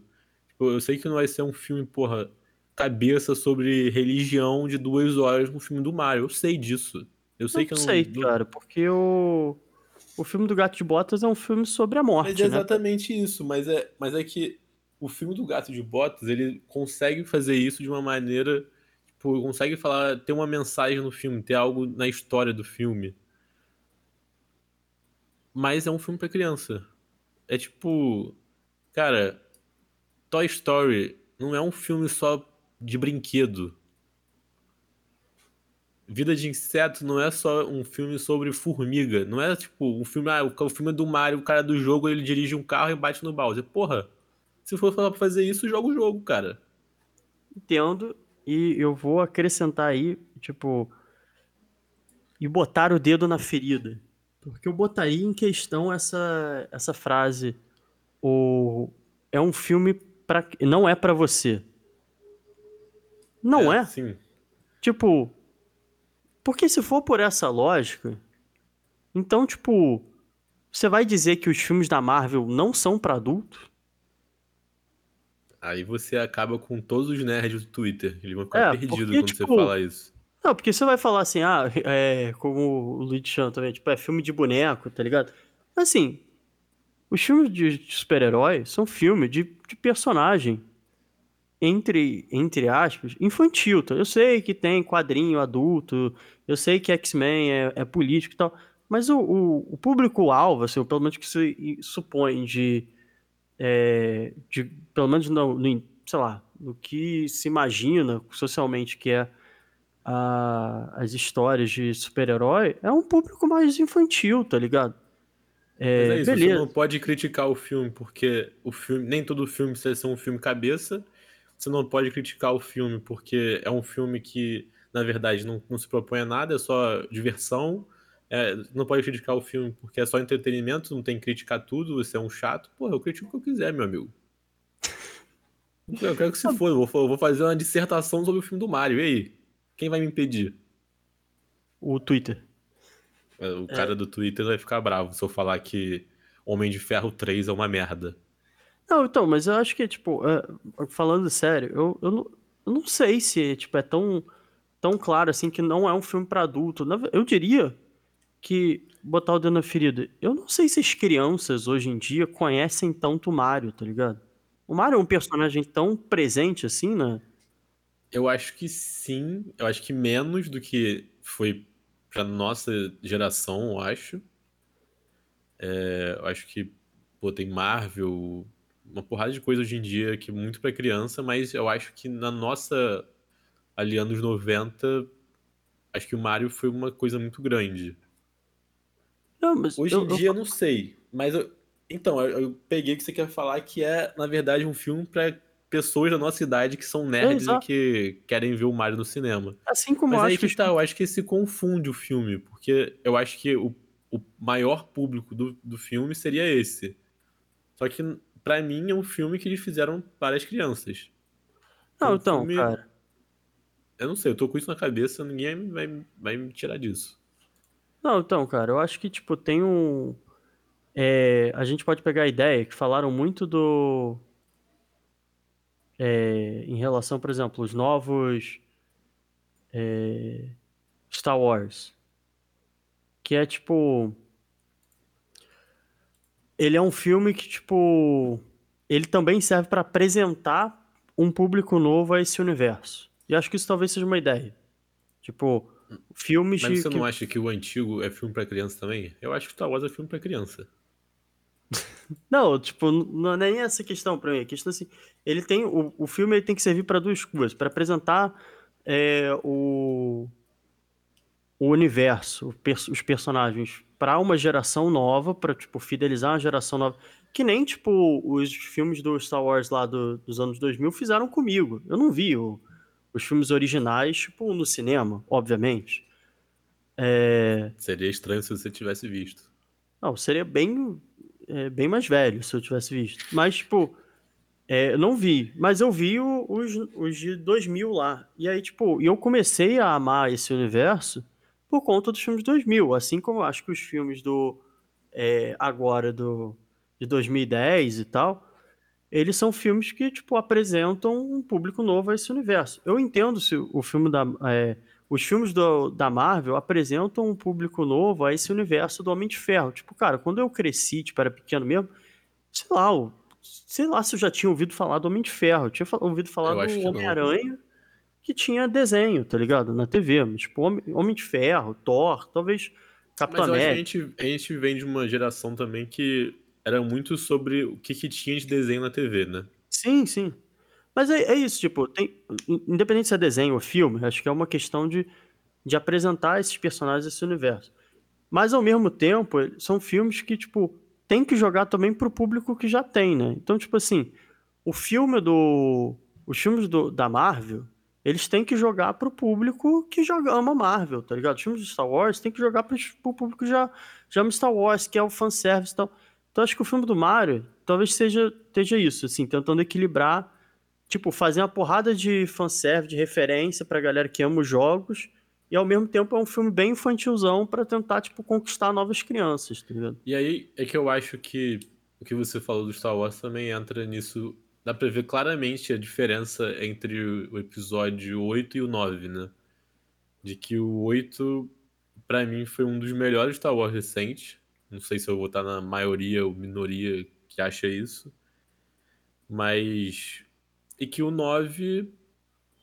Tipo, eu sei que não vai ser um filme, porra, cabeça sobre religião de duas horas no filme do Mario. Eu sei disso. Eu sei não que eu não sei, cara, porque o. O filme do Gato de Botas é um filme sobre a morte. Mas é né? exatamente né? isso, mas é, mas é que o filme do Gato de Botas, ele consegue fazer isso de uma maneira tipo, consegue falar, ter uma mensagem no filme, ter algo na história do filme. Mas é um filme para criança. É tipo, cara, Toy Story não é um filme só de brinquedo. Vida de Inseto não é só um filme sobre formiga. Não é tipo um filme, ah, o filme é do Mario, o cara do jogo ele dirige um carro e bate no Bowser. Porra, se for pra fazer isso, joga o jogo, cara. Entendo. E eu vou acrescentar aí, tipo, e botar o dedo na ferida. Porque eu botaria em questão essa, essa frase. O, é um filme para não é para você. Não é? é? Sim. Tipo, porque se for por essa lógica, então, tipo, você vai dizer que os filmes da Marvel não são para adultos? Aí você acaba com todos os nerds do Twitter. Eles vão ficar é, perdidos quando tipo, você fala isso. Não, porque você vai falar assim, ah, é, como o Luiz Chan também, tipo, é filme de boneco, tá ligado? Assim, os filmes de, super-herói são filmes de, de personagem, entre, entre aspas, infantil. Tá? Eu sei que tem quadrinho adulto, eu sei que X-Men é, é, político e tal, mas o, o, o público-alvo, assim, pelo menos que se supõe de é, de, pelo menos no, no, sei lá, no que se imagina socialmente que é a, as histórias de super-herói, é um público mais infantil, tá ligado? É, Mas é isso, beleza. você não pode criticar o filme, porque o filme, nem todo filme precisa ser um filme cabeça. Você não pode criticar o filme porque é um filme que, na verdade, não, não se propõe a nada, é só diversão é, não pode criticar o filme porque é só entretenimento, não tem que criticar tudo, você é um chato. Porra, eu critico o que eu quiser, meu amigo. Eu quero que se for, eu vou, eu vou fazer uma dissertação sobre o filme do Mario. E aí? Quem vai me impedir? O Twitter. É, o cara é. do Twitter vai ficar bravo se eu falar que Homem de Ferro 3 é uma merda. Não, então, mas eu acho que, tipo, é, falando sério, eu, eu, não, eu não sei se tipo, é tão, tão claro assim que não é um filme para adulto. Eu diria que botar o dedo na ferida. Eu não sei se as crianças hoje em dia conhecem tanto o Mario, tá ligado? O Mario é um personagem tão presente assim, né? Eu acho que sim. Eu acho que menos do que foi pra nossa geração, eu acho. É, eu acho que, pô, tem Marvel, uma porrada de coisa hoje em dia que é muito pra criança, mas eu acho que na nossa, ali, anos 90, acho que o Mario foi uma coisa muito grande. Não, mas Hoje eu, em dia eu não sei, mas eu, então, eu, eu, peguei o que você quer falar que é, na verdade, um filme para pessoas da nossa idade que são nerds é, e que querem ver o Mario no cinema. Assim como mas eu aí acho que tá, eu acho que se confunde o filme, porque eu acho que o, o maior público do, do filme seria esse. Só que para mim é um filme que eles fizeram para as crianças. Não, é um então, filme... cara. Eu não sei, eu tô com isso na cabeça, ninguém vai, vai me tirar disso. Não, então, cara, eu acho que, tipo, tem um. É, a gente pode pegar a ideia que falaram muito do. É, em relação, por exemplo, os novos. É, Star Wars. Que é tipo. Ele é um filme que, tipo. Ele também serve para apresentar um público novo a esse universo. E acho que isso talvez seja uma ideia. Tipo, filmes Mas você que... não acha que o antigo é filme para criança também? Eu acho que Star Wars é filme para criança. Não, tipo, não é nem essa questão para mim. A questão é assim, ele tem o, o filme ele tem que servir para duas coisas, para apresentar é, o o universo, os personagens para uma geração nova, para tipo fidelizar uma geração nova, que nem tipo os filmes do Star Wars lá do, dos anos 2000 fizeram comigo. Eu não vi o, os filmes originais tipo no cinema, obviamente. É... Seria estranho se você tivesse visto. Não, seria bem é, bem mais velho se eu tivesse visto. Mas tipo é, não vi, mas eu vi o, os, os de 2000 lá. E aí, tipo, eu comecei a amar esse universo por conta dos filmes de 2000. Assim como eu acho que os filmes do. É, agora, do, de 2010 e tal, eles são filmes que, tipo, apresentam um público novo a esse universo. Eu entendo se o filme da. É, os filmes do, da Marvel apresentam um público novo a esse universo do Homem de Ferro. Tipo, cara, quando eu cresci, tipo, era pequeno mesmo, sei lá, o sei lá se eu já tinha ouvido falar do Homem de Ferro. Eu tinha ouvido falar eu do Homem-Aranha, que tinha desenho, tá ligado? Na TV. Tipo, Homem de Ferro, Thor, talvez Capitão América. a gente, a gente vem de uma geração também que era muito sobre o que, que tinha de desenho na TV, né? Sim, sim. Mas é, é isso, tipo, tem, independente se é desenho ou filme, acho que é uma questão de, de apresentar esses personagens esse universo. Mas ao mesmo tempo, são filmes que, tipo, tem que jogar também pro público que já tem, né? Então, tipo assim, o filme do. Os filmes do, da Marvel, eles têm que jogar pro público que já ama Marvel, tá ligado? Os filmes de Star Wars tem que jogar pro, pro público que já, já ama Star Wars, que é o fanservice e tal. Então, acho que o filme do Mario talvez seja, seja isso, assim, tentando equilibrar, tipo, fazer uma porrada de fanservice, de referência pra galera que ama os jogos e ao mesmo tempo é um filme bem infantilzão para tentar, tipo, conquistar novas crianças, tá ligado? E aí é que eu acho que o que você falou do Star Wars também entra nisso. Dá pra ver claramente a diferença entre o episódio 8 e o 9, né? De que o 8, para mim, foi um dos melhores Star Wars recentes. Não sei se eu vou estar na maioria ou minoria que acha isso. Mas. E que o 9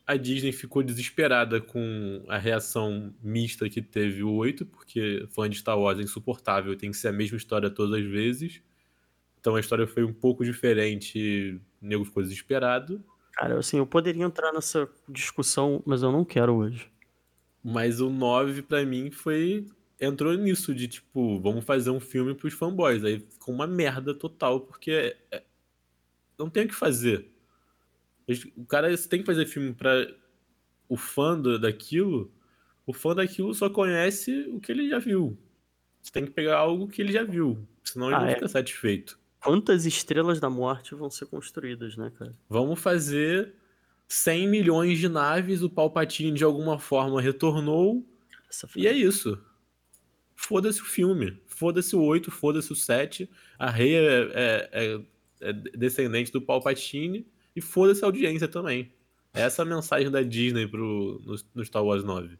a Disney ficou desesperada com a reação mista que teve o 8, porque fã de Star Wars é insuportável, tem que ser a mesma história todas as vezes. Então a história foi um pouco diferente, o nego ficou desesperado. Cara, assim, eu poderia entrar nessa discussão, mas eu não quero hoje. Mas o 9, para mim, foi. Entrou nisso, de tipo, vamos fazer um filme pros fanboys. Aí ficou uma merda total, porque é... é não tem o que fazer o cara tem que fazer filme para o fã do, daquilo. O fã daquilo só conhece o que ele já viu. Você tem que pegar algo que ele já viu, senão ele ah, não é? fica satisfeito. Quantas estrelas da morte vão ser construídas, né, cara? Vamos fazer 100 milhões de naves, o Palpatine de alguma forma retornou. E é isso. Foda-se o filme. Foda-se o 8, foda-se o 7. A Rei é, é, é, é descendente do Palpatine. E foda-se a audiência também. Essa é a mensagem da Disney pro, no, no Star Wars 9.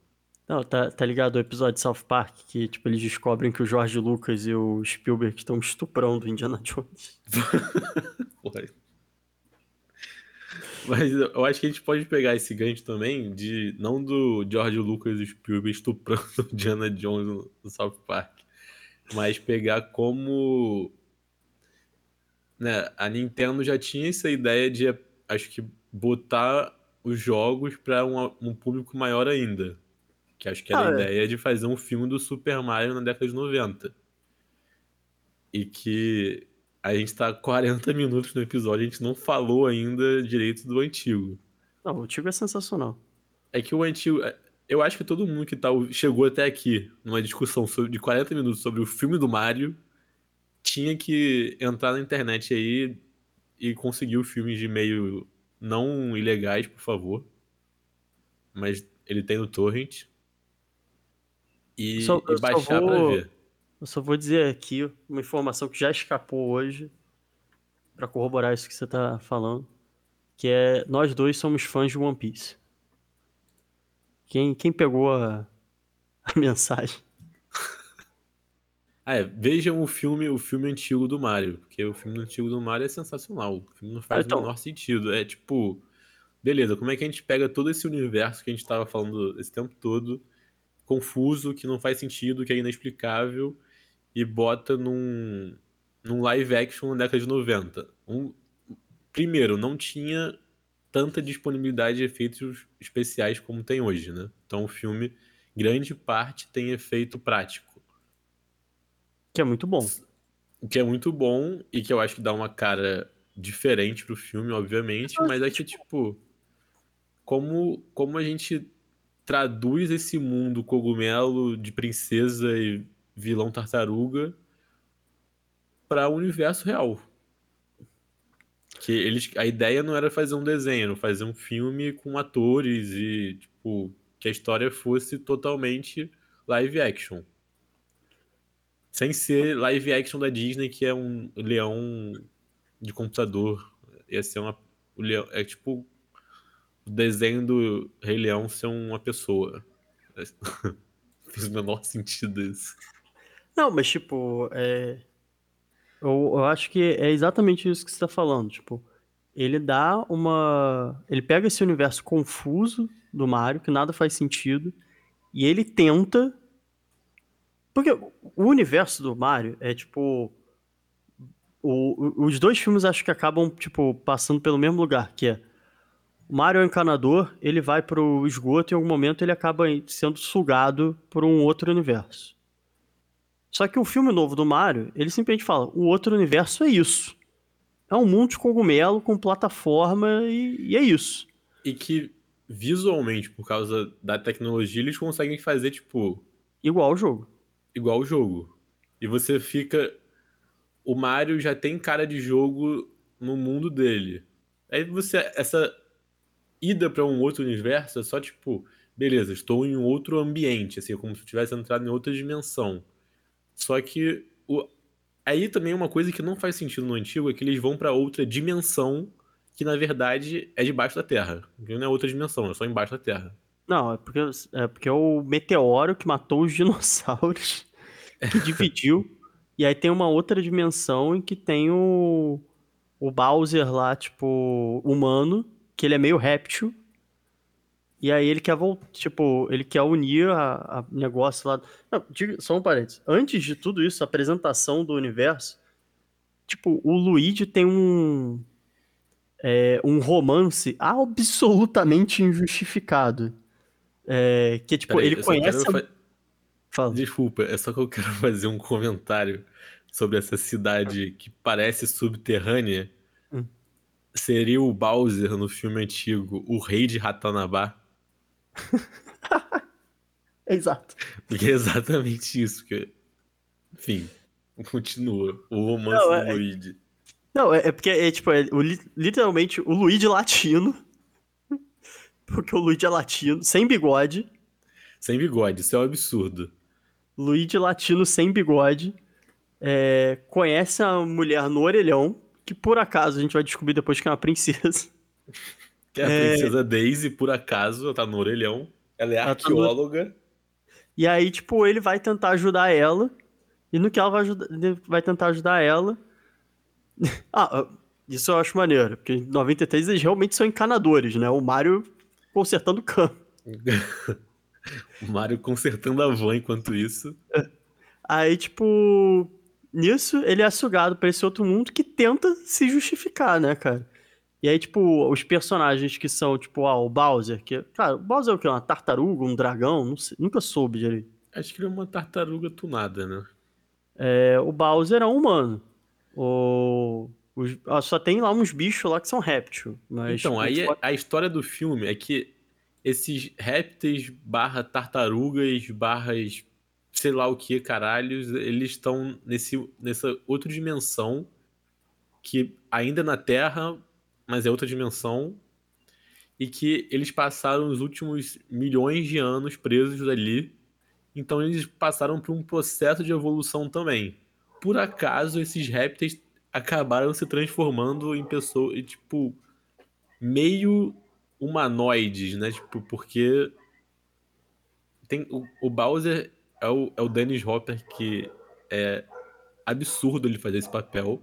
Não, tá, tá ligado o episódio de South Park que, tipo, eles descobrem que o George Lucas e o Spielberg estão estuprando o Indiana Jones. Mas eu acho que a gente pode pegar esse gancho também de não do George Lucas e Spielberg estuprando o Indiana Jones no, no South Park, mas pegar como né, a Nintendo já tinha essa ideia de acho que botar os jogos para um, um, público maior ainda. Que acho que era ah, a é. ideia de fazer um filme do Super Mario na década de 90. E que a gente tá 40 minutos no episódio, a gente não falou ainda direito do antigo. Não, o antigo é sensacional. É que o antigo. É, eu acho que todo mundo que tá, chegou até aqui numa discussão sobre, de 40 minutos sobre o filme do Mario tinha que entrar na internet aí e conseguir filmes de meio não ilegais, por favor. Mas ele tem no torrent. E, só, e baixar vou, pra ver. Eu só vou dizer aqui uma informação que já escapou hoje para corroborar isso que você tá falando, que é nós dois somos fãs de One Piece. Quem, quem pegou a, a mensagem? Ah, é, vejam o filme, o filme antigo do Mario, porque o filme antigo do Mario é sensacional. O filme não faz então... o menor sentido. É tipo, beleza, como é que a gente pega todo esse universo que a gente estava falando esse tempo todo, confuso, que não faz sentido, que é inexplicável, e bota num, num live action na década de 90? Um, primeiro, não tinha tanta disponibilidade de efeitos especiais como tem hoje, né? Então o filme grande parte tem efeito prático. Que é muito bom. O que é muito bom e que eu acho que dá uma cara diferente pro filme, obviamente, mas é que, tipo, como, como a gente traduz esse mundo cogumelo de princesa e vilão tartaruga para o universo real. Que eles, a ideia não era fazer um desenho, fazer um filme com atores e, tipo, que a história fosse totalmente live action. Sem ser live action da Disney, que é um leão de computador. Ia ser uma. Leão, é tipo o desenho do Rei Leão ser uma pessoa. Fez o menor sentido isso. Não, mas tipo, é... eu, eu acho que é exatamente isso que você tá falando. Tipo, ele dá uma. Ele pega esse universo confuso do Mario, que nada faz sentido, e ele tenta. Porque o universo do Mario é tipo. O, os dois filmes acho que acabam, tipo, passando pelo mesmo lugar, que é o Mario é um encanador, ele vai pro esgoto e em algum momento ele acaba sendo sugado por um outro universo. Só que o filme novo do Mario, ele simplesmente fala: o outro universo é isso. É um mundo de cogumelo com plataforma e, e é isso. E que visualmente, por causa da tecnologia, eles conseguem fazer, tipo. Igual o jogo. Igual o jogo. E você fica. O Mario já tem cara de jogo no mundo dele. Aí você. Essa ida para um outro universo é só tipo. Beleza, estou em um outro ambiente, assim, como se eu tivesse entrado em outra dimensão. Só que o... aí também uma coisa que não faz sentido no antigo é que eles vão para outra dimensão que na verdade é debaixo da Terra. Não é outra dimensão, é só embaixo da Terra. Não, é porque é, porque é o meteoro que matou os dinossauros, que dividiu. e aí tem uma outra dimensão em que tem o, o Bowser lá, tipo, humano, que ele é meio réptil. E aí ele quer voltar, tipo, ele quer unir a, a negócio lá. Não, diga, só um parênteses. Antes de tudo isso, a apresentação do universo, tipo, o Luigi tem um é, um romance absolutamente injustificado. É, que, tipo, Peraí, ele conhece. Fa... Fala. Desculpa, é só que eu quero fazer um comentário sobre essa cidade que parece subterrânea. Hum. Seria o Bowser no filme antigo, o rei de Ratanabá? Exato. Porque é exatamente isso. Que... Enfim, continua. O romance Não, do é- Luigi. Não, é, é porque é tipo, é, o li- literalmente o Luigi latino. Porque o Luigi é latino, sem bigode. Sem bigode, isso é um absurdo. Luigi latino sem bigode. é, conhece a mulher no orelhão, que por acaso a gente vai descobrir depois que é uma princesa. Que é a É. princesa Daisy, por acaso, ela tá no orelhão. Ela é Ela tá no- arqueóloga. E aí, tipo, ele vai tentar ajudar ela. E no que ela vai, ajudar, vai tentar ajudar ela. ah, isso eu acho maneiro. Porque em 93 eles realmente são encanadores, né? O Mario consertando cano. O Mario consertando a van enquanto isso. Aí, tipo, nisso ele é sugado pra esse outro mundo que tenta se justificar, né, cara? E aí, tipo, os personagens que são, tipo, ah, o Bowser, que. Cara, o Bowser é o quê? Uma tartaruga, um dragão? Sei, nunca soube direito. Acho que ele é uma tartaruga tunada, né? É, o Bowser é um humano. O. os- ah, só tem lá uns bichos lá que são réptil. Mas, Então, aí é- fora- a história do filme é que esses répteis barra tartarugas barras sei lá o que, caralhos, eles estão nesse, nessa outra dimensão que ainda é na Terra, mas é outra dimensão e que eles passaram os últimos milhões de anos presos ali. Então eles passaram por um processo de evolução também. Por acaso esses répteis acabaram se transformando em pessoas, tipo, meio humanoides, né? Tipo, porque tem o, o Bowser é o, é o Dennis Hopper que é absurdo ele fazer esse papel.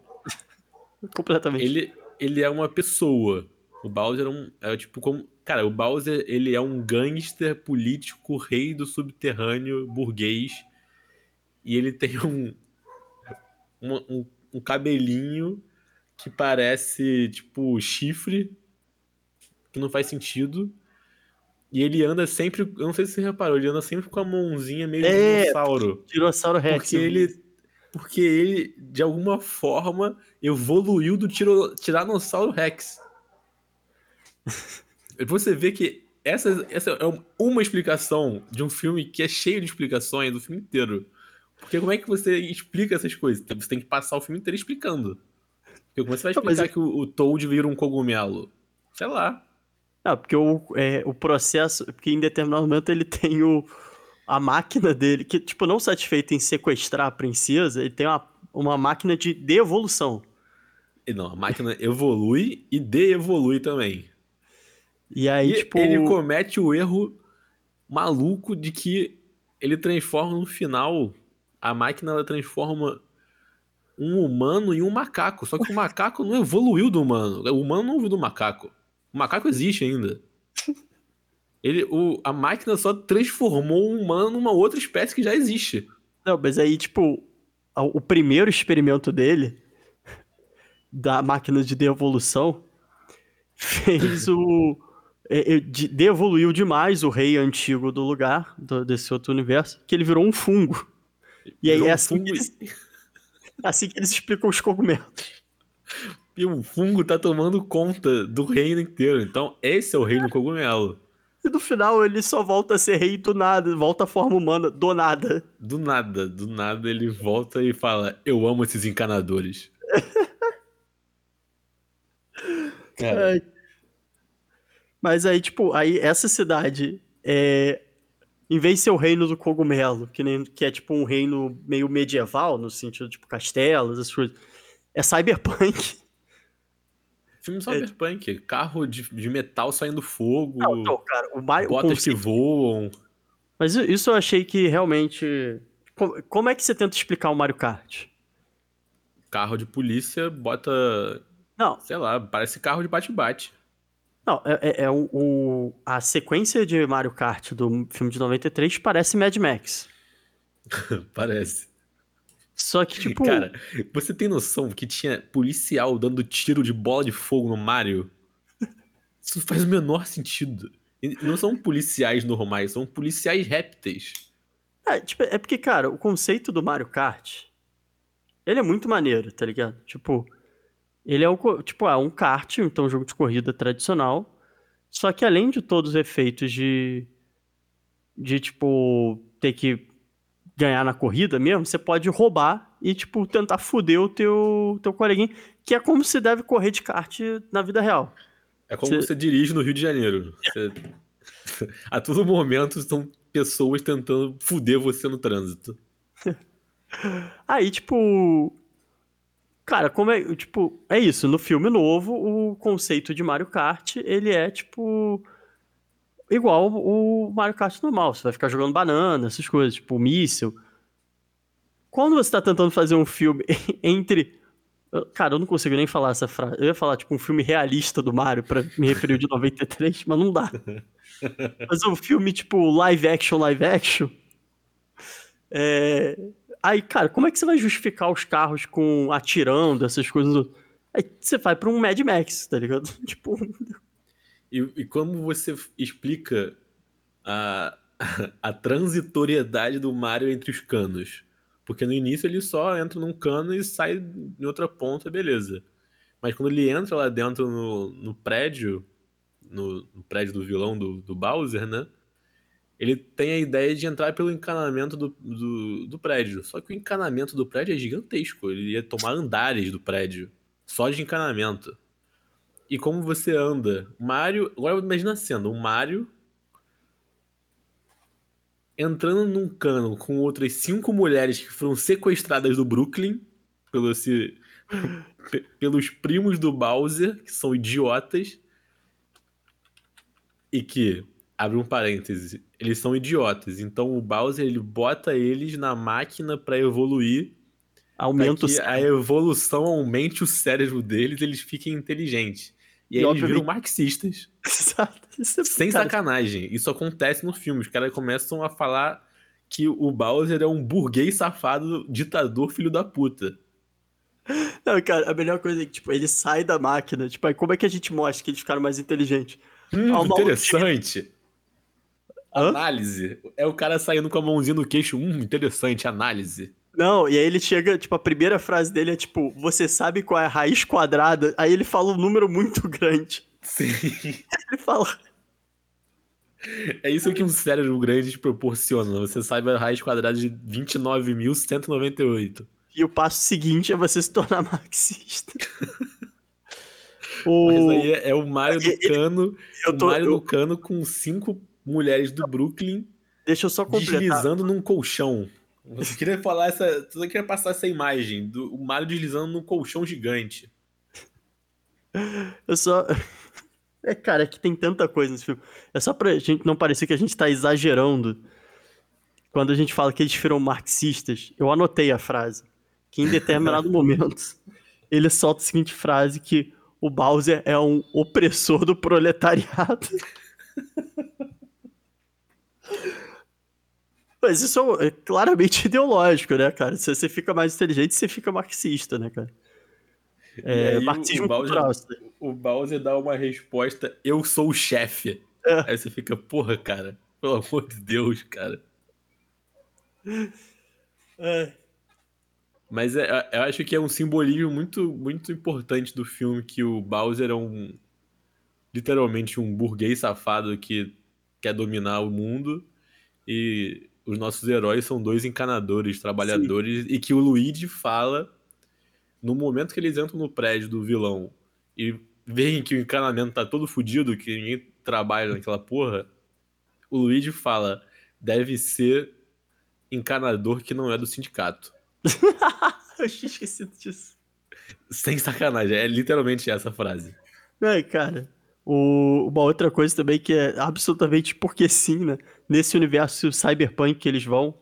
completamente. Ele, ele é uma pessoa. O Bowser é, um, é tipo como. Cara, o Bowser ele é um gangster político, rei do subterrâneo burguês. E ele tem um, uma- um, um cabelinho que parece tipo chifre, que não faz sentido. E ele anda sempre, eu não sei se você reparou, ele anda sempre com a mãozinha meio É, dinossauro. Dinossauro Rex. Porque ele, porque ele, de alguma forma, evoluiu do tiro, Tiranossauro Rex. Você vê que essa, essa é uma explicação de um filme que é cheio de explicações do filme inteiro. Porque como é que você explica essas coisas? Você tem que passar o filme inteiro explicando. Porque como você vai Não, explicar é- que o, o Toad vira um cogumelo? Sei lá. Ah, porque o, é, o processo. Porque em determinado momento ele tem o, a máquina dele, que, tipo, não satisfeito em sequestrar a princesa, ele tem uma, uma máquina de devolução. E Não, a máquina evolui e de-evolui também. E aí, E tipo. ele comete o erro maluco de que ele transforma no final. A máquina ela transforma um humano em um macaco. Só que o macaco não evoluiu do humano. O humano não evoluiu do macaco. O macaco existe ainda. Ele, o, a máquina só transformou um humano numa outra espécie que já existe. Não, mas aí, tipo, o primeiro experimento dele, da máquina de devolução, fez o. é, é, de- Devoluiu demais o rei antigo do lugar, do- desse outro universo, que ele virou um fungo. E aí é assim, fungo que eles, assim que eles explicam os cogumelos. E o fungo tá tomando conta do reino inteiro. Então, esse é o reino cogumelo. E no final ele só volta a ser rei do nada, volta à forma humana do nada. Do nada, do nada ele volta e fala: Eu amo esses encanadores. Cara. Mas aí, tipo, aí essa cidade é. Em vez de ser o reino do cogumelo, que, nem, que é tipo um reino meio medieval, no sentido, tipo, castelos, essas coisas. É cyberpunk. filme cyberpunk, carro de, de metal saindo fogo, Não, não, cara, o Mario. botas que conceito- voam. Mas isso eu achei que realmente. Como, como é que você tenta explicar o Mario Kart? Carro de polícia bota, Não, sei lá, parece carro de bate-bate. Não, é, é- é o, o- a sequência de Mario Kart do filme de 93 parece Mad Max. Parece. Só que, tipo. Cara, você tem noção que tinha policial dando tiro de bola de fogo no Mario? Isso faz o menor sentido. Não são policiais normais, são policiais répteis. É, tipo, é porque, cara, o conceito do Mario Kart, ele é muito maneiro, tá ligado? Tipo, ele é um, co- tipo, é um kart, então um jogo de corrida tradicional, só que além de todos os efeitos de, de, tipo, ter que ganhar na corrida mesmo, você pode roubar e, tipo, tentar foder o teu, teu coleguinha, que é como se deve correr de kart na vida real. É como Cê- você dirige no Rio de Janeiro. Você- A todo momento são pessoas tentando fuder você no trânsito. Aí, tipo. Cara, como é. Tipo, é isso. No filme novo, o conceito de Mario Kart, ele é, tipo. Igual o Mario Kart normal. Você vai ficar jogando banana, essas coisas, tipo, míssil. Quando você tá tentando fazer um filme entre. Cara, eu não consigo nem falar essa frase. Eu ia falar, tipo, um filme realista do Mario pra me referir ao de 93, mas não dá. Mas um filme, tipo, live action, live action. É. Aí, cara, como é que você vai justificar os carros com atirando, essas coisas? Aí você vai pra um Mad Max, tá ligado? Tipo, E, e como você explica a, a transitoriedade do Mario entre os canos? Porque no início ele só entra num cano e sai em outra ponta, beleza. Mas quando ele entra lá dentro no, no prédio, no, no prédio do vilão do, do Bowser, né? Ele tem a ideia de entrar pelo encanamento do, do, do prédio. Só que o encanamento do prédio é gigantesco. Ele ia tomar andares do prédio. Só de encanamento. E como você anda? Mario. Agora imagina a cena: o Mario entrando num cano com outras cinco mulheres que foram sequestradas do Brooklyn pelo esse, pe- pelos primos do Bowser, que são idiotas. E que, abre um parêntese, eles são idiotas. Então o Bowser ele bota eles na máquina pra evoluir aumenta o para que a evolução aumente o cérebro deles, eles fiquem inteligentes. E E aí eles viram marxistas. Exato. É- Sem cara, sacanagem. Isso acontece no filme. Os caras começam a falar que o Bowser é um burguês safado, ditador, filho da puta. Não, cara, a melhor coisa é que, tipo, ele sai da máquina. Tipo, aí como é que a gente mostra que eles ficaram mais inteligentes? Hum, interessante. Hã? Análise. É o cara saindo com a mãozinha no queixo. Hum, interessante, análise. Não, e aí ele chega, tipo, a primeira frase dele é tipo, você sabe qual é a raiz quadrada? Aí ele fala um número muito grande. Sim. Ele fala, É isso que um cérebro grande te proporciona. Você sabe a raiz quadrada de 29.198. e o passo seguinte é você se tornar marxista. Mas o... aí é, é o Mário do Ele- Cano. eu tô- o Mário eu- do Cano com cinco mulheres do Brooklyn Deixa eu só completar. deslizando num colchão. Você queria falar essa. Você queria passar essa imagem do o Mário deslizando num colchão gigante. Eu só. É, cara, é que tem tanta coisa nesse filme. É só pra gente não parecer que a gente tá exagerando. Quando a gente fala que eles foram marxistas, eu anotei a frase. Que em determinado momento ele solta a seguinte frase: que o Bowser é um opressor do proletariado. Mas isso é claramente ideológico, né, cara? Se você fica mais inteligente, você fica marxista, né, cara? É, marxismo o Bowser- daí. O Bowser dá uma resposta: Eu sou o chefe. É. Aí você fica, porra, cara. Pelo amor de Deus, cara. É. Mas é- eu acho que é um simbolismo muito, muito importante do filme que o Bowser é um. Literalmente um burguês safado que quer dominar o mundo. E os nossos heróis são dois encanadores, trabalhadores. E que o Luigi fala no momento que eles entram no prédio do vilão e veem que o encanamento tá todo fudido, que ninguém trabalha naquela porra. O Luigi fala: deve ser encanador que não é do sindicato. Eu tinha esquecido disso. Sem sacanagem, é literalmente essa frase. Ai, cara. O- uma outra coisa também que é absolutamente porque sim, né? Nesse universo cyberpunk que eles vão,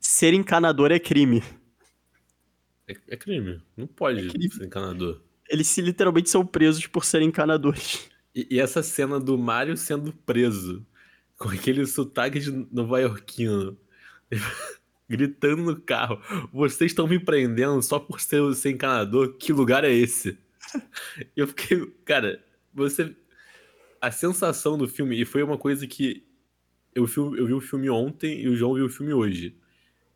ser encanador é crime. É, é crime. Não pode É crime. ser encanador. Eles se, literalmente são presos por serem encanadores. E, e essa cena do Mario sendo preso, com aquele sotaque de nova-iorquino, gritando no carro: Vocês estão me prendendo só por ser, ser encanador? Que lugar é esse? Eu fiquei, cara, você. A sensação do filme, e foi uma coisa que eu, eu vi o filme ontem e o João viu o filme hoje.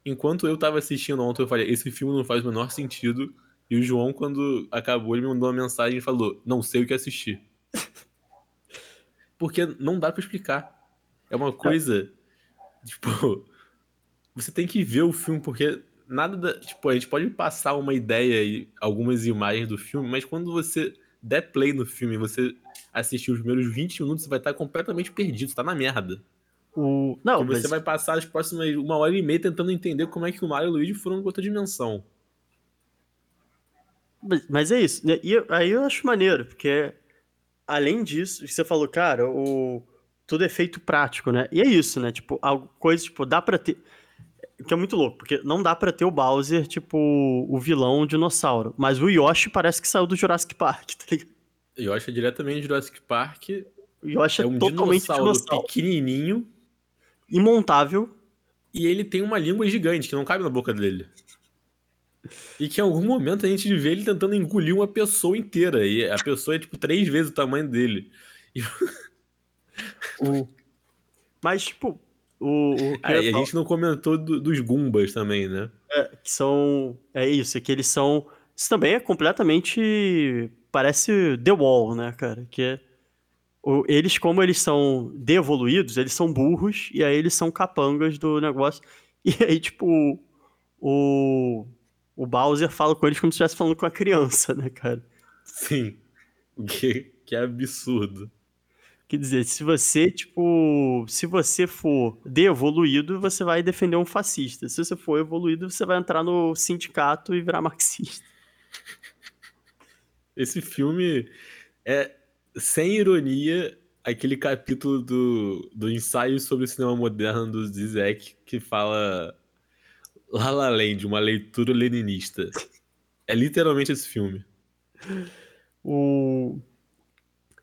Enquanto eu tava assistindo ontem, eu falei: Esse filme não faz o menor sentido. E o João, quando acabou, ele me mandou uma mensagem e falou: Não sei o que assistir. Porque não dá pra explicar. É uma coisa. Tipo. Você tem que ver o filme, porque nada da. Tipo, a gente pode passar uma ideia e algumas imagens do filme, mas quando você der play no filme você assistir os primeiros 20 minutos, você vai estar completamente perdido, você tá na merda. O... Não, Porque mas, você vai passar as próximas uma hora e meia tentando entender como é que o Mario e o Luigi foram em outra dimensão. mas, mas é isso. né? E eu- aí eu acho maneiro, porque além disso, você falou, cara, o... tudo é feito prático, né? E é isso, né? Tipo, algo, coisa, tipo, dá pra ter. Que é muito louco, porque não dá pra ter o Bowser, tipo, o vilão o dinossauro. Mas o Yoshi parece que saiu do Jurassic Park, tá ligado? Que é diretamente de Jurassic Park. O Yoshi é, É um totalmente dinossauro, dinossauro. pequenininho Imontável. e ele tem uma língua gigante que não cabe na boca dele. E que em algum momento a gente vê ele tentando engolir uma pessoa inteira. E a pessoa é tipo três vezes o tamanho dele. O... Mas, tipo, o. o Ah, a gente não comentou do- dos Gumbas também, né? que são. É isso, é que eles são. Isso também é completamente. Parece The Wall, né, cara? Que é. o- eles, como eles são devoluídos, eles são burros, e aí eles são capangas do negócio. E aí, tipo, o. O Bowser fala com eles como se estivesse falando com a criança, né, cara? Sim. Que, que é absurdo. Quer dizer, se você, tipo, se você for devoluído, você vai defender um fascista. Se você for evoluído, você vai entrar no sindicato e virar marxista. Esse filme é, sem ironia, aquele capítulo do, do ensaio sobre o cinema moderno do Zizek que fala La La Land, uma leitura leninista. É literalmente esse filme. O...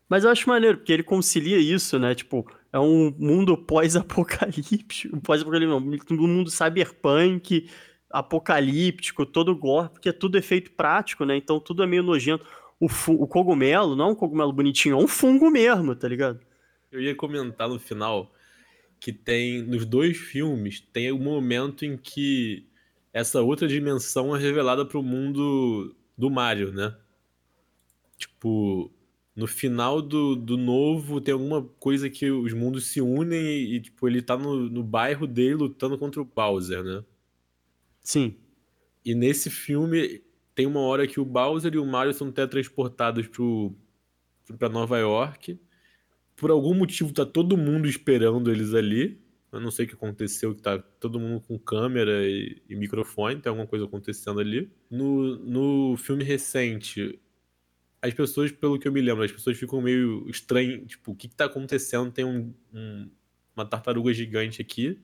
Mas eu acho maneiro, porque ele concilia isso, né? Tipo, é um mundo pós-apocalíptico, pós-apocalíptico, não, um mundo cyberpunk, apocalíptico, todo gore, porque é tudo efeito prático, né? Então tudo é meio nojento. O, o cogumelo não é um cogumelo bonitinho, é um fungo mesmo, tá ligado? Eu ia comentar no final que tem nos dois filmes tem um momento em que essa outra dimensão é revelada para o mundo do Mario, né? Tipo, no final do, do novo tem alguma coisa que os mundos se unem e, tipo, ele tá no, no bairro dele lutando contra o Bowser, né? Sim. E nesse filme tem uma hora que o Bowser e o Mario são teletransportados pro, pra Nova York. Por algum motivo tá todo mundo esperando eles ali. Eu não sei o que aconteceu, que tá todo mundo com câmera e, e microfone, tem alguma coisa acontecendo ali. No, no filme recente, as pessoas, pelo que eu me lembro, as pessoas ficam meio estranhas, tipo, o que, que tá acontecendo? Tem um, um, uma tartaruga gigante aqui.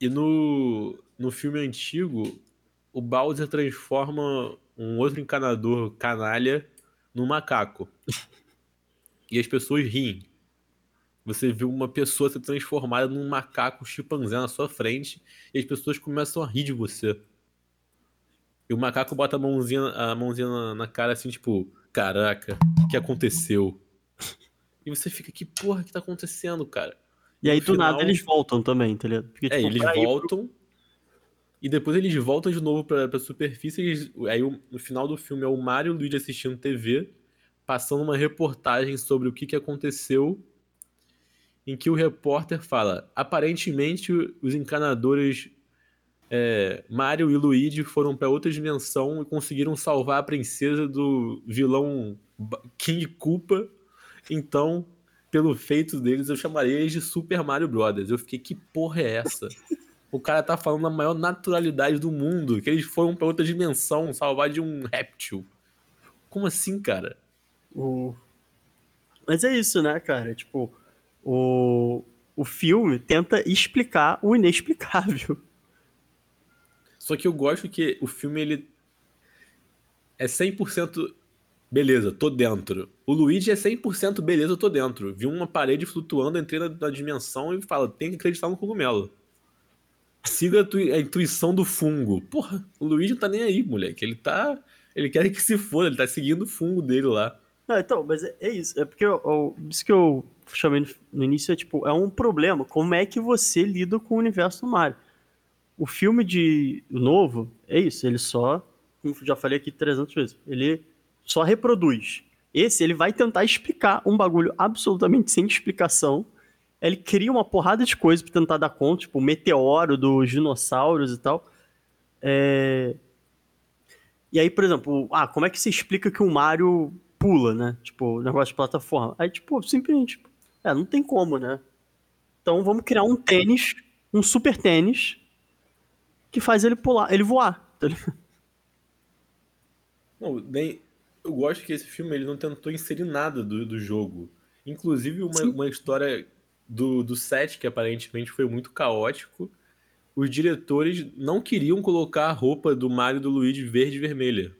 E no, no filme antigo, o Bowser transforma um outro encanador canalha num macaco. e as pessoas riem. Você vê uma pessoa ser transformada num macaco chimpanzé na sua frente e as pessoas começam a rir de você. E o macaco bota a mãozinha, a mãozinha na, na cara assim, tipo, caraca, o que aconteceu? E você fica, que porra que tá acontecendo, cara? E aí, do final... nada, eles voltam também, tá ligado? Porque, é, tipo, eles voltam. Pro... E depois eles voltam de novo pra, pra superfície. Eles, aí no final do filme é o Mario e o Luigi assistindo TV, passando uma reportagem sobre o que, que aconteceu em que o repórter fala: aparentemente os encanadores é, Mario e Luigi foram para outra dimensão e conseguiram salvar a princesa do vilão King Koopa. Então, pelo feito deles, eu chamaria eles de Super Mario Brothers. Eu fiquei, que porra é essa? O cara tá falando na maior naturalidade do mundo, que eles foram para outra dimensão salvar de um réptil. Como assim, cara? O... Mas é isso, né, cara? Tipo, o, o filme tenta explicar o inexplicável. Só que eu gosto que o filme ele é 100% beleza, tô dentro. O Luigi é 100% beleza, tô dentro. Viu uma parede flutuando, entrei na, na dimensão e fala, tem que acreditar no cogumelo. Siga a, tu, a, intuição do fungo. Porra, o Luigi não tá nem aí, moleque. Ele tá. Ele quer que se foda, ele tá seguindo o fungo dele lá. Então, mas é, é isso. É porque eu, eu, isso que eu chamei no início é tipo, é um problema. Como é que você lida com o universo do Mario? O filme de novo é isso, ele só, como já falei aqui 300 vezes, ele só reproduz. Esse, ele vai tentar explicar um bagulho absolutamente sem explicação. Ele cria uma porrada de coisas pra tentar dar conta, tipo o meteoro dos dinossauros e tal. É... E aí, por exemplo, ah, como é que se explica que o Mario pula, né? Tipo, negócio de plataforma. Aí, tipo, simplesmente, tipo, é, não tem como, né? Então vamos criar um tênis, um super tênis, que faz ele pular, ele voar. Tá não, bem, eu gosto que esse filme ele não tentou inserir nada do, do jogo. Inclusive uma, uma história do, do set que aparentemente foi muito caótico. Os diretores não queriam colocar a roupa do Mario e do Luigi verde e vermelha.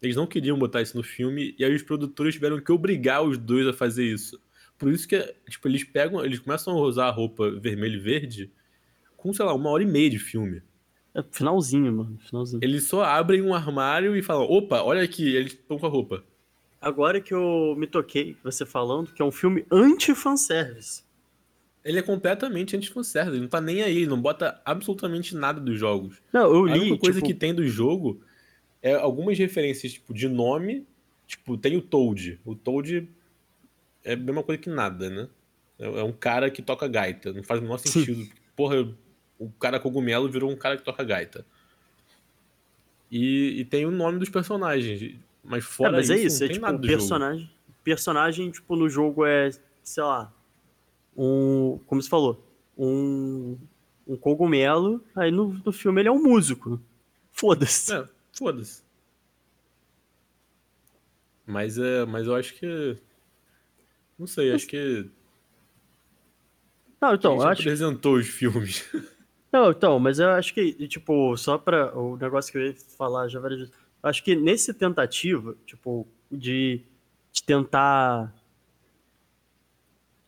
Eles não queriam botar isso no filme, e aí os produtores tiveram que obrigar os dois a fazer isso. Por isso que, tipo, eles pegam, eles começam a usar a roupa vermelho e verde com, sei lá, uma hora e meia de filme. É finalzinho, mano. Finalzinho. Eles só abrem um armário e falam: opa, olha aqui, eles estão com a roupa. Agora que eu me toquei, você falando, que é um filme anti-fanservice. Ele é completamente anti-fanservice, ele não tá nem aí, ele não bota absolutamente nada dos jogos. Não, eu li. A única coisa tipo... que tem do jogo é algumas referências, tipo, de nome. Tipo, tem o Toad. O Toad é a mesma coisa que nada, né? É, é um cara que toca gaita. Não faz o menor sentido. Porra, o cara cogumelo virou um cara que toca gaita. E, e tem o nome dos personagens. Mas fora é, mas é isso, é isso, é, tipo, personagem, jogo. Personagem, tipo, no jogo é, sei lá, um. Como você falou? Um, um cogumelo. Aí no, no filme ele é um músico. Foda-se. É, foda-se. Mas, é, mas eu acho que. Não sei, acho que. Não, então, acho... apresentou os filmes. Não, então, mas eu acho que, tipo, só para o negócio que eu ia falar já várias vezes, acho que nesse tentativa, tipo, de, de tentar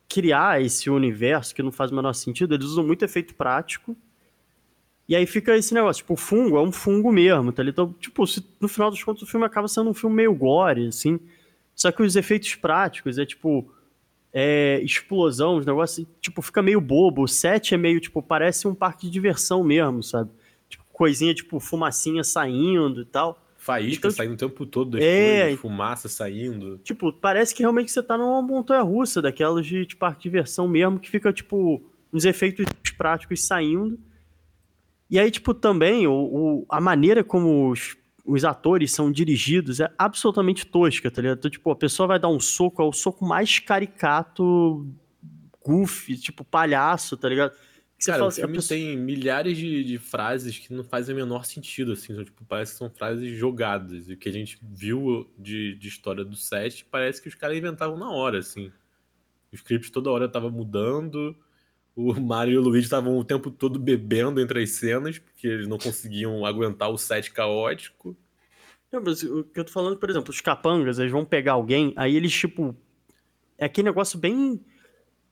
criar esse universo que não faz o menor sentido, eles usam muito efeito prático. E aí fica esse negócio, tipo, o fungo é um fungo mesmo, tá? Então, tipo, se, no final dos contos o filme acaba sendo um filme meio gore, assim. Só que os efeitos práticos é tipo é, explosão, os negócios, tipo, fica meio bobo. O set é meio, tipo, parece um parque de diversão mesmo, sabe? Tipo, coisinha, tipo, fumacinha saindo e tal. Faísca Então, saindo o tempo todo das É, coisas, fumaça saindo. Tipo, parece que realmente você tá numa montanha russa, daquelas de, de parque de diversão mesmo, que fica, tipo, uns efeitos práticos saindo. E aí, tipo, também o, o- a maneira como os, os atores são dirigidos é absolutamente tosca, tá ligado? Então, tipo, a pessoa vai dar um soco, é o soco mais caricato, goofy, tipo, palhaço, tá ligado? Você Cara, fala o assim, filme pessoa- tem milhares de, de frases que não fazem o menor sentido, assim. São, tipo, parece que são frases jogadas. E o que a gente viu de, de história do set, parece que os caras inventavam na hora, assim. O script toda hora tava mudando. O Mario e o Luigi estavam o tempo todo bebendo entre as cenas, porque eles não conseguiam aguentar o set caótico. Não, mas o que eu tô falando, por exemplo, os capangas, eles vão pegar alguém, aí eles, tipo. É aquele negócio bem.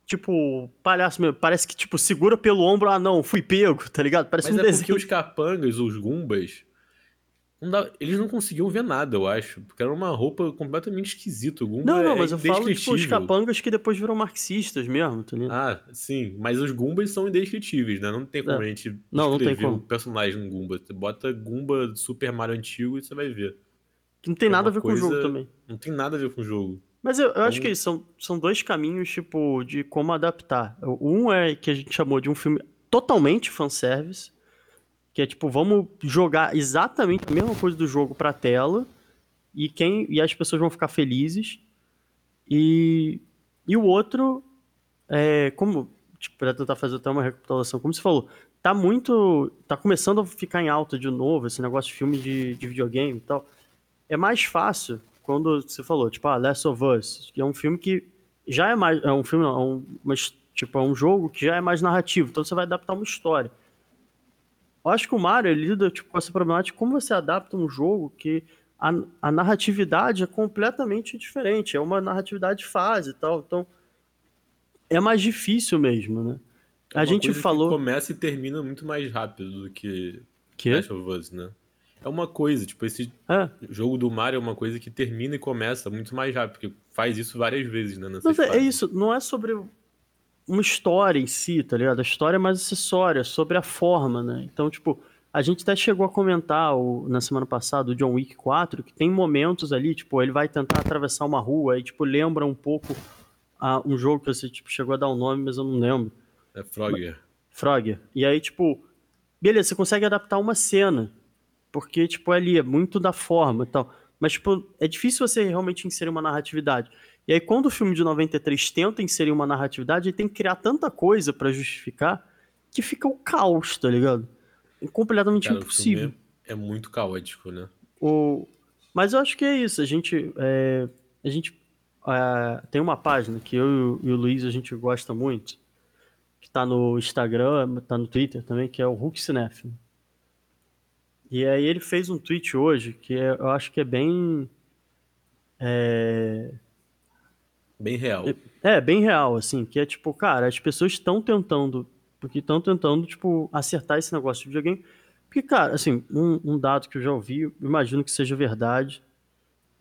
Tipo, palhaço mesmo. Parece que, tipo, segura pelo ombro, ah, não, fui pego, tá ligado? Parece Mas um é porque desenho. os capangas, os gumbas, não dá- eles não conseguiam ver nada, eu acho. Porque era uma roupa completamente esquisita. Não, não, é mas eu falo, tipo, os capangas que depois viram marxistas mesmo, tá ligado? Ah, sim, mas os Gumbas são indescritíveis, né? Não tem como É. a gente Não, não tem como. um personagem no Gumba. Você bota Gumba Super Mario antigo e você vai ver. que não tem é nada a ver com o jogo coisa- também. Não tem nada a ver com o jogo. Mas eu, eu acho Então- que são, são dois caminhos, tipo, de como adaptar. Um é que a gente chamou de um filme totalmente fanservice, que é tipo, vamos jogar exatamente a mesma coisa do jogo pra tela, e, quem, e as pessoas vão ficar felizes. E, e o outro, é, como, tipo, pra tentar fazer até uma recapitulação, como você falou, tá muito. tá começando a ficar em alta de novo, esse negócio de filme de, de videogame e tal. É mais fácil quando você falou, tipo, ah, Last of Us, que é um filme que já é mais. É um filme, não, é um, mas, tipo, é um jogo que já é mais narrativo, então você vai adaptar uma história. Eu acho que o Mario lida tipo, com essa problemática, como você adapta um jogo que a, a narratividade é completamente diferente, é uma narratividade fase e tal, então é mais difícil mesmo, né? É A uma gente falou começa e termina muito mais rápido do que que Last of Us, né? É uma coisa, tipo, esse é, jogo do Mario é uma coisa que termina e começa muito mais rápido, porque faz isso várias vezes, né? Mas é, é isso, não é sobre uma história em si, tá ligado? A história é mais acessória, sobre a forma, né? Então, tipo, a gente até chegou a comentar o- na semana passada o John Wick 4, que tem momentos ali, tipo, ele vai tentar atravessar uma rua e, tipo, lembra um pouco a, um jogo que você, tipo, chegou a dar um nome, mas eu não lembro. É Frogger. Frogger. E aí, tipo, beleza, você consegue adaptar uma cena, porque, tipo, ali é muito da forma e tal. Mas, tipo, é difícil você realmente inserir uma narratividade. E aí, quando o filme de 93 tenta inserir uma narratividade, ele tem que criar tanta coisa pra justificar que fica o caos, tá ligado? É completamente Cara, impossível. filme é muito caótico, né? O... Mas eu acho que é isso. A gente, é, a gente é, tem uma página que eu e o- Luiz a gente gosta muito, que tá no Instagram, tá no Twitter também, que é o Hulk Cinéfilo. E aí ele fez um tweet hoje que é- eu acho que é bem. É, Bem real. é, bem real, assim, que é tipo, cara, as pessoas estão tentando, porque estão tentando, tipo, acertar esse negócio de videogame. Porque, cara, assim, um, um dado que eu já ouvi, imagino que seja verdade,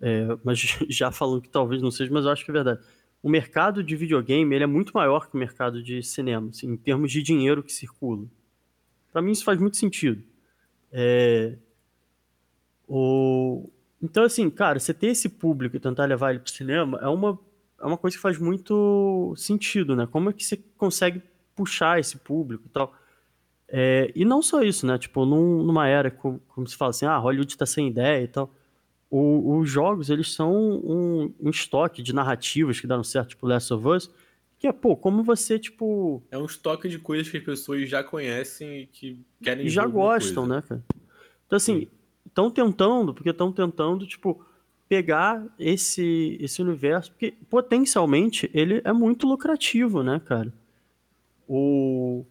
é, mas já falando que talvez não seja, mas eu acho que é verdade. O mercado de videogame, ele é muito maior que o mercado de cinema, assim, em termos de dinheiro que circula. Pra mim isso faz muito sentido. É, o... Então, assim, cara, você ter esse público e tentar levar ele pro cinema é uma, é uma coisa que faz muito sentido, né? Como é que você consegue puxar esse público e tal? É, e não só isso, né? Tipo, num- numa era, como, como se fala assim, ah, Hollywood tá sem ideia e tal. O- os jogos, eles são um, um estoque de narrativas que deram certo, tipo Last of Us, que é, pô, como você, tipo, É um estoque de coisas que as pessoas já conhecem e que querem e já gostam, coisa. né, cara? Então, assim, estão tentando, porque estão tentando, tipo, pegar esse, esse universo, porque potencialmente ele é muito lucrativo, né, cara? O...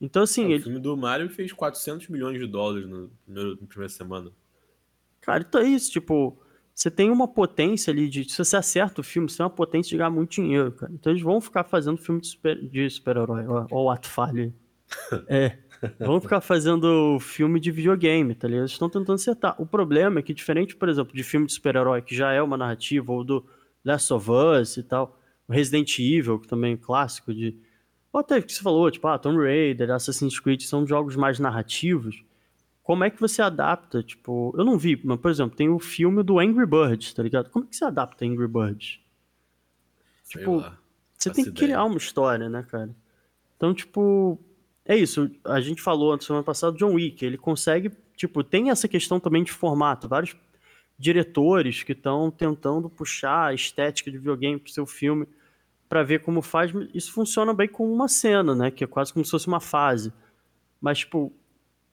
Então, assim, É, o ele, filme do Mario fez 400 milhões de dólares no primeiro, na primeira semana. cara, então é isso, tipo, você tem uma potência ali de. Se você acerta o filme, você tem uma potência de ganhar muito dinheiro, cara. Então eles vão ficar fazendo filme de super- super-herói. ó, ó, o ato falho. aí. É. Vão ficar fazendo filme de videogame, tá ligado? Eles estão tentando acertar. O problema é que, diferente, por exemplo, de filme de super-herói, que já é uma narrativa, ou do Last of Us e tal, Resident Evil, que também é clássico de. Ou até que você falou, tipo, ah, Tomb Raider, Assassin's Creed são jogos mais narrativos. Como é que você adapta? Tipo, eu não vi, mas, por exemplo, tem o filme do Angry Birds, tá ligado? Como é que você adapta Angry Birds? Sei Tipo, lá. Você Faço tem que ideia. criar uma história, né, cara? Então, tipo, é isso. A gente falou na semana passada do John Wick. Ele consegue, tipo, tem essa questão também de formato. Vários diretores que estão tentando puxar a estética de videogame pro seu filme pra ver como faz. Isso funciona bem como uma cena, né? Que é quase como se fosse uma fase. Mas, tipo,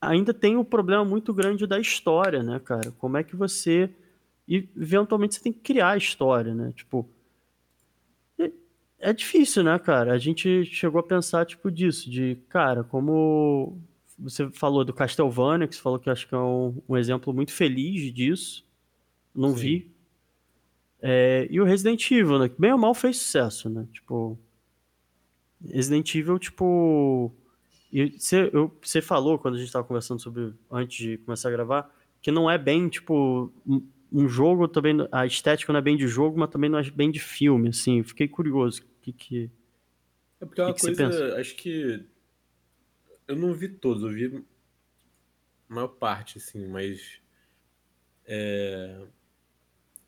ainda tem o problema muito grande da história, né, cara? Como é que você. Eventualmente você tem que criar a história, né? Tipo. É- difícil, né, cara? A gente chegou a pensar, tipo, disso, de, cara, como você falou do Castlevania, que você falou que acho que é um, um exemplo muito feliz disso. Não Sim. vi. É, e o Resident Evil, né? Que bem ou mal fez sucesso, né? Tipo. Resident Evil, tipo. você falou quando a gente tava conversando sobre. Antes de começar a gravar, que não é bem, tipo. Um, jogo também. A estética não é bem de jogo, mas também não é bem de filme, assim. Fiquei curioso. O que que. É porque é uma que coisa, acho que. Eu não vi todos, eu vi a maior parte, assim, mas. é,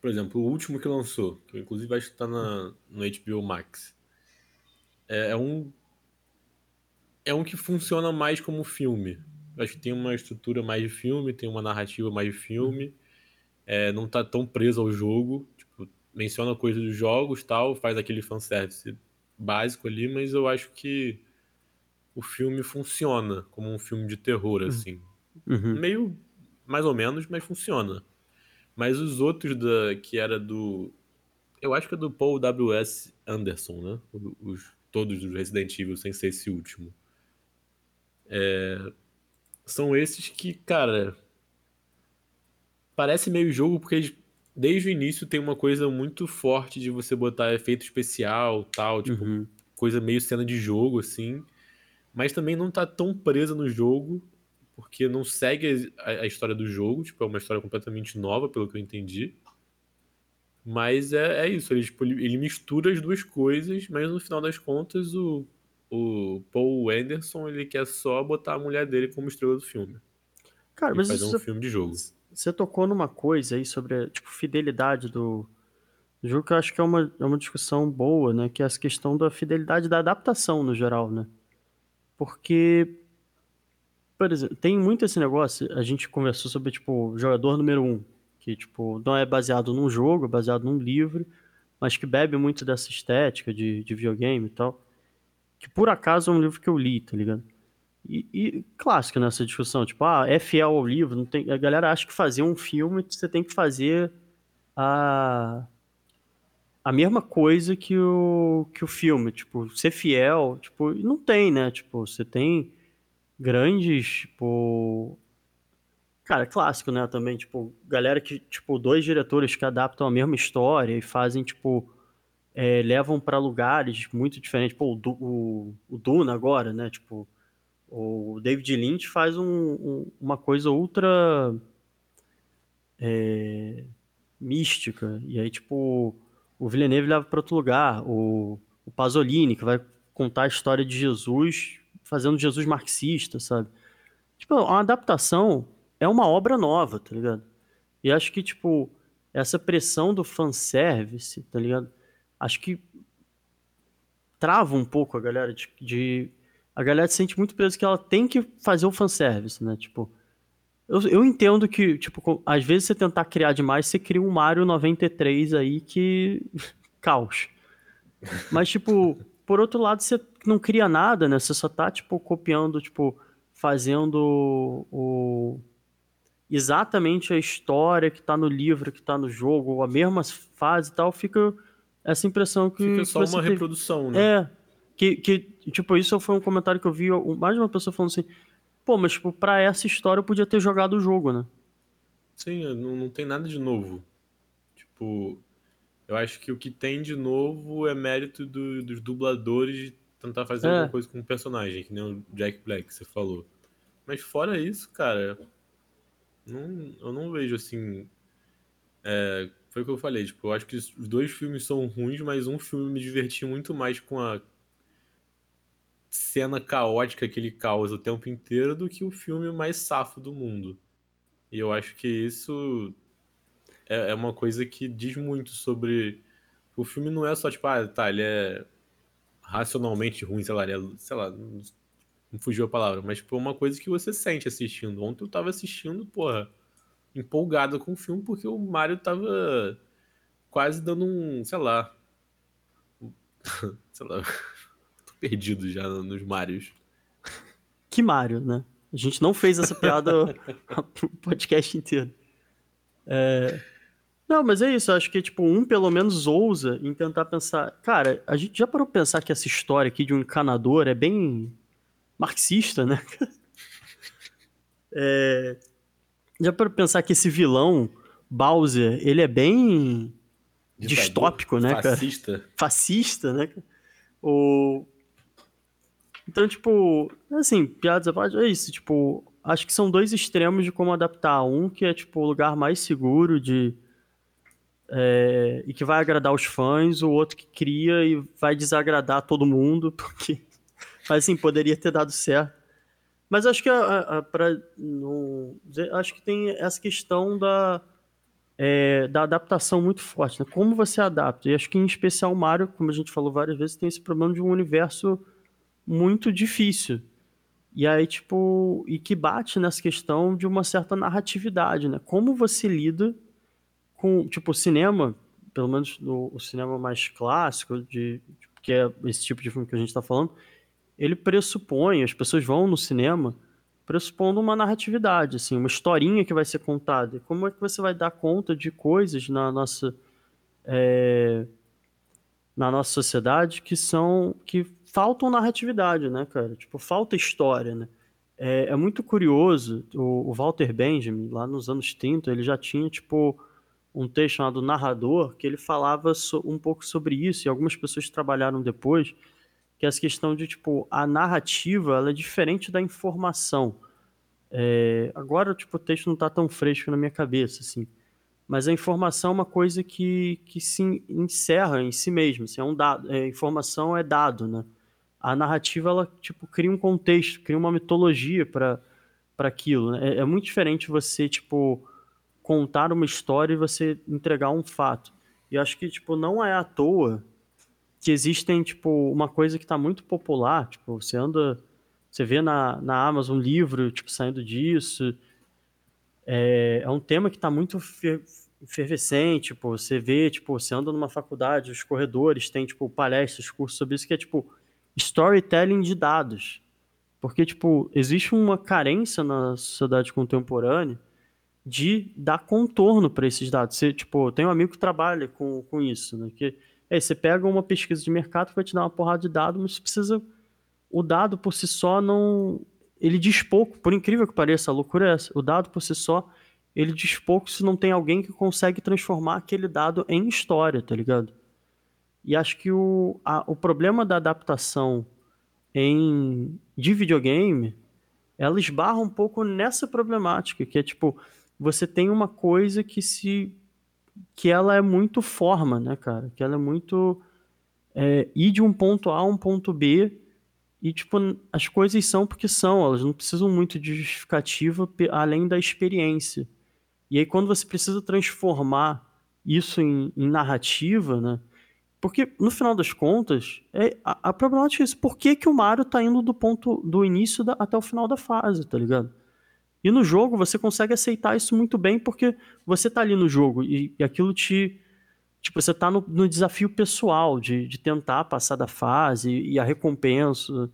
Por exemplo, o último que lançou, que inclusive acho que tá na, no HBO Max. É, é um. É um que funciona mais como filme. Acho que tem uma estrutura mais de filme, tem uma narrativa mais de filme. É, não tá tão preso ao jogo. Tipo, menciona coisas dos jogos tal, faz aquele fanservice básico ali, mas eu acho que o filme funciona como um filme de terror, assim. Uhum. Meio mais ou menos, mas funciona. Mas os outros da que era do. Eu acho que é do Paul W.S. Anderson, né? Os, todos dos Resident Evil, sem ser esse último. É, são esses que, cara. Parece meio jogo, porque eles, desde o início tem uma coisa muito forte de você botar efeito especial tal, tipo, Uhum. coisa meio cena de jogo, assim. Mas também não tá tão presa no jogo, porque não segue a, a história do jogo, tipo, é uma história completamente nova, pelo que eu entendi. Mas é, é isso, ele, tipo, ele, ele mistura as duas coisas, mas no final das contas o, o Paul Anderson ele quer só botar a mulher dele como estrela do filme. Cara, E mas fazer isso um filme de jogo. Você tocou numa coisa aí sobre tipo, fidelidade do, do jogo, que eu acho que é uma, é uma discussão boa, né? Que é essa questão da fidelidade da adaptação no geral, né? Porque, por exemplo, tem muito esse negócio, a gente conversou sobre, tipo, jogador número um, que, tipo, não é baseado num jogo, é baseado num livro, mas que bebe muito dessa estética de, de videogame e tal. Que por acaso é um livro que eu li, tá ligado? E, e clássico nessa discussão, tipo, ah, é fiel ao livro, não tem, a galera acha que fazer um filme você tem que fazer a, a mesma coisa que o, que o filme, tipo, ser fiel, tipo, não tem, né? Tipo, você tem grandes, tipo, cara, clássico, né, também, tipo, galera que, tipo, dois diretores que adaptam a mesma história e fazem, tipo, é, levam pra lugares muito diferentes, pô, o, o, o Duna agora, né, tipo, o David Lynch faz um- um- uma coisa ultra é, mística. E aí, tipo, o Villeneuve leva para outro lugar. O, o Pasolini, que vai contar a história de Jesus, fazendo Jesus marxista, sabe? Tipo, uma adaptação é uma obra nova, tá ligado? E acho que, tipo, essa pressão do fanservice, tá ligado? Acho que trava um pouco a galera de, de- a galera se sente muito presa que ela tem que fazer o fanservice, né? Tipo, eu, eu entendo que, tipo, às vezes você tentar criar demais, você cria um Mario 93 aí que. caos. Mas, tipo, por outro lado, você não cria nada, né? Você só tá, tipo, copiando, tipo, fazendo o. Exatamente a história que tá no livro, que tá no jogo, a mesma fase e tal, fica essa impressão que. Fica só uma teve. reprodução, né? É, que, que, tipo, isso foi um comentário que eu vi, mais de uma pessoa falando assim, pô, mas, tipo, pra essa história eu podia ter jogado o jogo, né? Sim, não, não tem nada de novo. Tipo, eu acho que o que tem de novo é mérito do- dos dubladores de tentar fazer É. alguma coisa com o personagem, que nem o Jack Black que você falou. Mas fora isso, cara, não, eu não vejo assim é, foi o que eu falei. Tipo, eu acho que os dois filmes são ruins, mas um filme me diverti muito mais com a cena caótica que ele causa o tempo inteiro do que o filme mais safo do mundo. E eu acho que isso é, é uma coisa que diz muito sobre. O filme não é só tipo, ah, tá, ele é racionalmente ruim, sei lá, ele é, sei lá, não fugiu a palavra, mas tipo, é uma coisa que você sente assistindo. Ontem eu tava assistindo, porra, empolgado com o filme porque o Mario tava quase dando um, sei lá, sei lá, perdido já nos Marios. Que Mario, né? A gente não fez essa piada o podcast inteiro. É... Não, mas é isso. Eu acho que, tipo, um pelo menos ousa em tentar pensar. Cara, a gente já parou pra pensar que essa história aqui de um encanador é bem marxista, né? é... Já parou pra pensar que esse vilão, Bowser, ele é bem Ditador, distópico, né, fascista. cara? Fascista, né? O... Então, tipo, assim, piadas à parte, é isso, tipo, acho que são dois extremos de como adaptar. Um que é, tipo, o lugar mais seguro de. É, e que vai agradar os fãs, o outro que cria e vai desagradar todo mundo, porque. Mas, assim, poderia ter dado certo. Mas acho que a, a, pra, no, acho que tem essa questão da, é, da adaptação muito forte, né? Como você adapta? E acho que em especial o Mario, como a gente falou várias vezes, tem esse problema de um universo muito difícil. E aí, tipo, e que bate nessa questão de uma certa narratividade, né? Como você lida com, tipo, o cinema, pelo menos no, o cinema mais clássico, de, que é esse tipo de filme que a gente está falando, ele pressupõe, as pessoas vão no cinema pressupondo uma narratividade, assim, uma historinha que vai ser contada. Como é que você vai dar conta de coisas na nossa é, na nossa sociedade que são que faltam narratividade, né, cara? Tipo, falta história, né? É, é muito curioso, o, o, Walter Benjamin, lá nos anos 30, ele já tinha, tipo, um texto chamado Narrador, que ele falava so, um pouco sobre isso, e algumas pessoas trabalharam depois, que é essa questão de, tipo, a narrativa, ela é diferente da informação. É, agora, tipo, o texto não está tão fresco na minha cabeça, assim, mas a informação é uma coisa que, que se encerra em si mesma, assim, é um dado, é, informação é dado, né? A narrativa ela tipo cria um contexto, cria uma mitologia para para aquilo. Né? É, é, muito diferente você tipo contar uma história e você entregar um fato. E acho que tipo não é à toa que existem tipo uma coisa que está muito popular, tipo você anda, você vê na, na Amazon um livro tipo saindo disso. É, é um tema que está muito efervescente, tipo, você vê, tipo, você anda numa faculdade, os corredores têm, tipo, palestras, cursos sobre isso, que é, tipo, storytelling de dados. Porque, tipo, existe uma carência na sociedade contemporânea de dar contorno para esses dados. Você, tipo, tem um amigo que trabalha com, com isso, né? Que é, você pega uma pesquisa de mercado que vai te dar uma porrada de dados, mas você precisa. O dado por si só não. Ele diz pouco, por incrível que pareça, a loucura é essa. O dado por si só, ele diz pouco se não tem alguém que consegue transformar aquele dado em história, tá ligado? E acho que o, a, o problema da adaptação em, de videogame, ela esbarra um pouco nessa problemática, que é tipo, você tem uma coisa que se que ela é muito forma, né, cara? Que ela é muito é, ir de um ponto A a um ponto B e, tipo, as coisas são porque são, elas não precisam muito de justificativa além da experiência. E aí, quando você precisa transformar isso em, em narrativa, né? Porque, no final das contas, é, a, a problemática é isso. Por que, que o Mario tá indo do ponto do início da, até o final da fase, tá ligado? E no jogo você consegue aceitar isso muito bem porque você tá ali no jogo e, e aquilo te. Tipo, você tá no, no desafio pessoal de, de, tentar passar da fase e, e a recompensa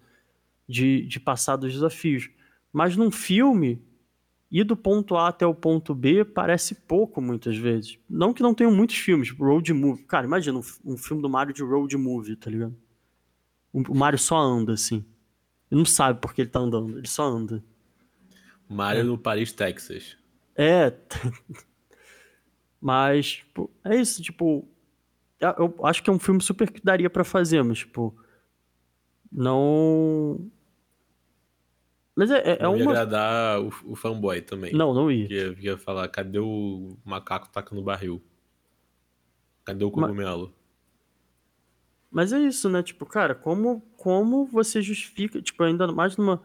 de, de passar dos desafios. Mas num filme, ir do ponto A até o ponto B parece pouco muitas vezes. Não que não tenham muitos filmes, road movie. Cara, imagina um, um, filme do Mario de road movie, tá ligado? O, Mario só anda, assim. Ele não sabe porque ele tá andando, ele só anda. Mario é. no Paris, Texas. É. mas, tipo, é isso, tipo. Eu acho que é um filme super que daria para fazer, mas, tipo. Não mas é, é, é não ia uma. agradar o, o fanboy também. Não, não ia. ia. Ia falar, cadê o macaco tacando barril? Cadê o cogumelo? Mas é isso, né? Tipo, cara, como, como você justifica, tipo, ainda mais numa.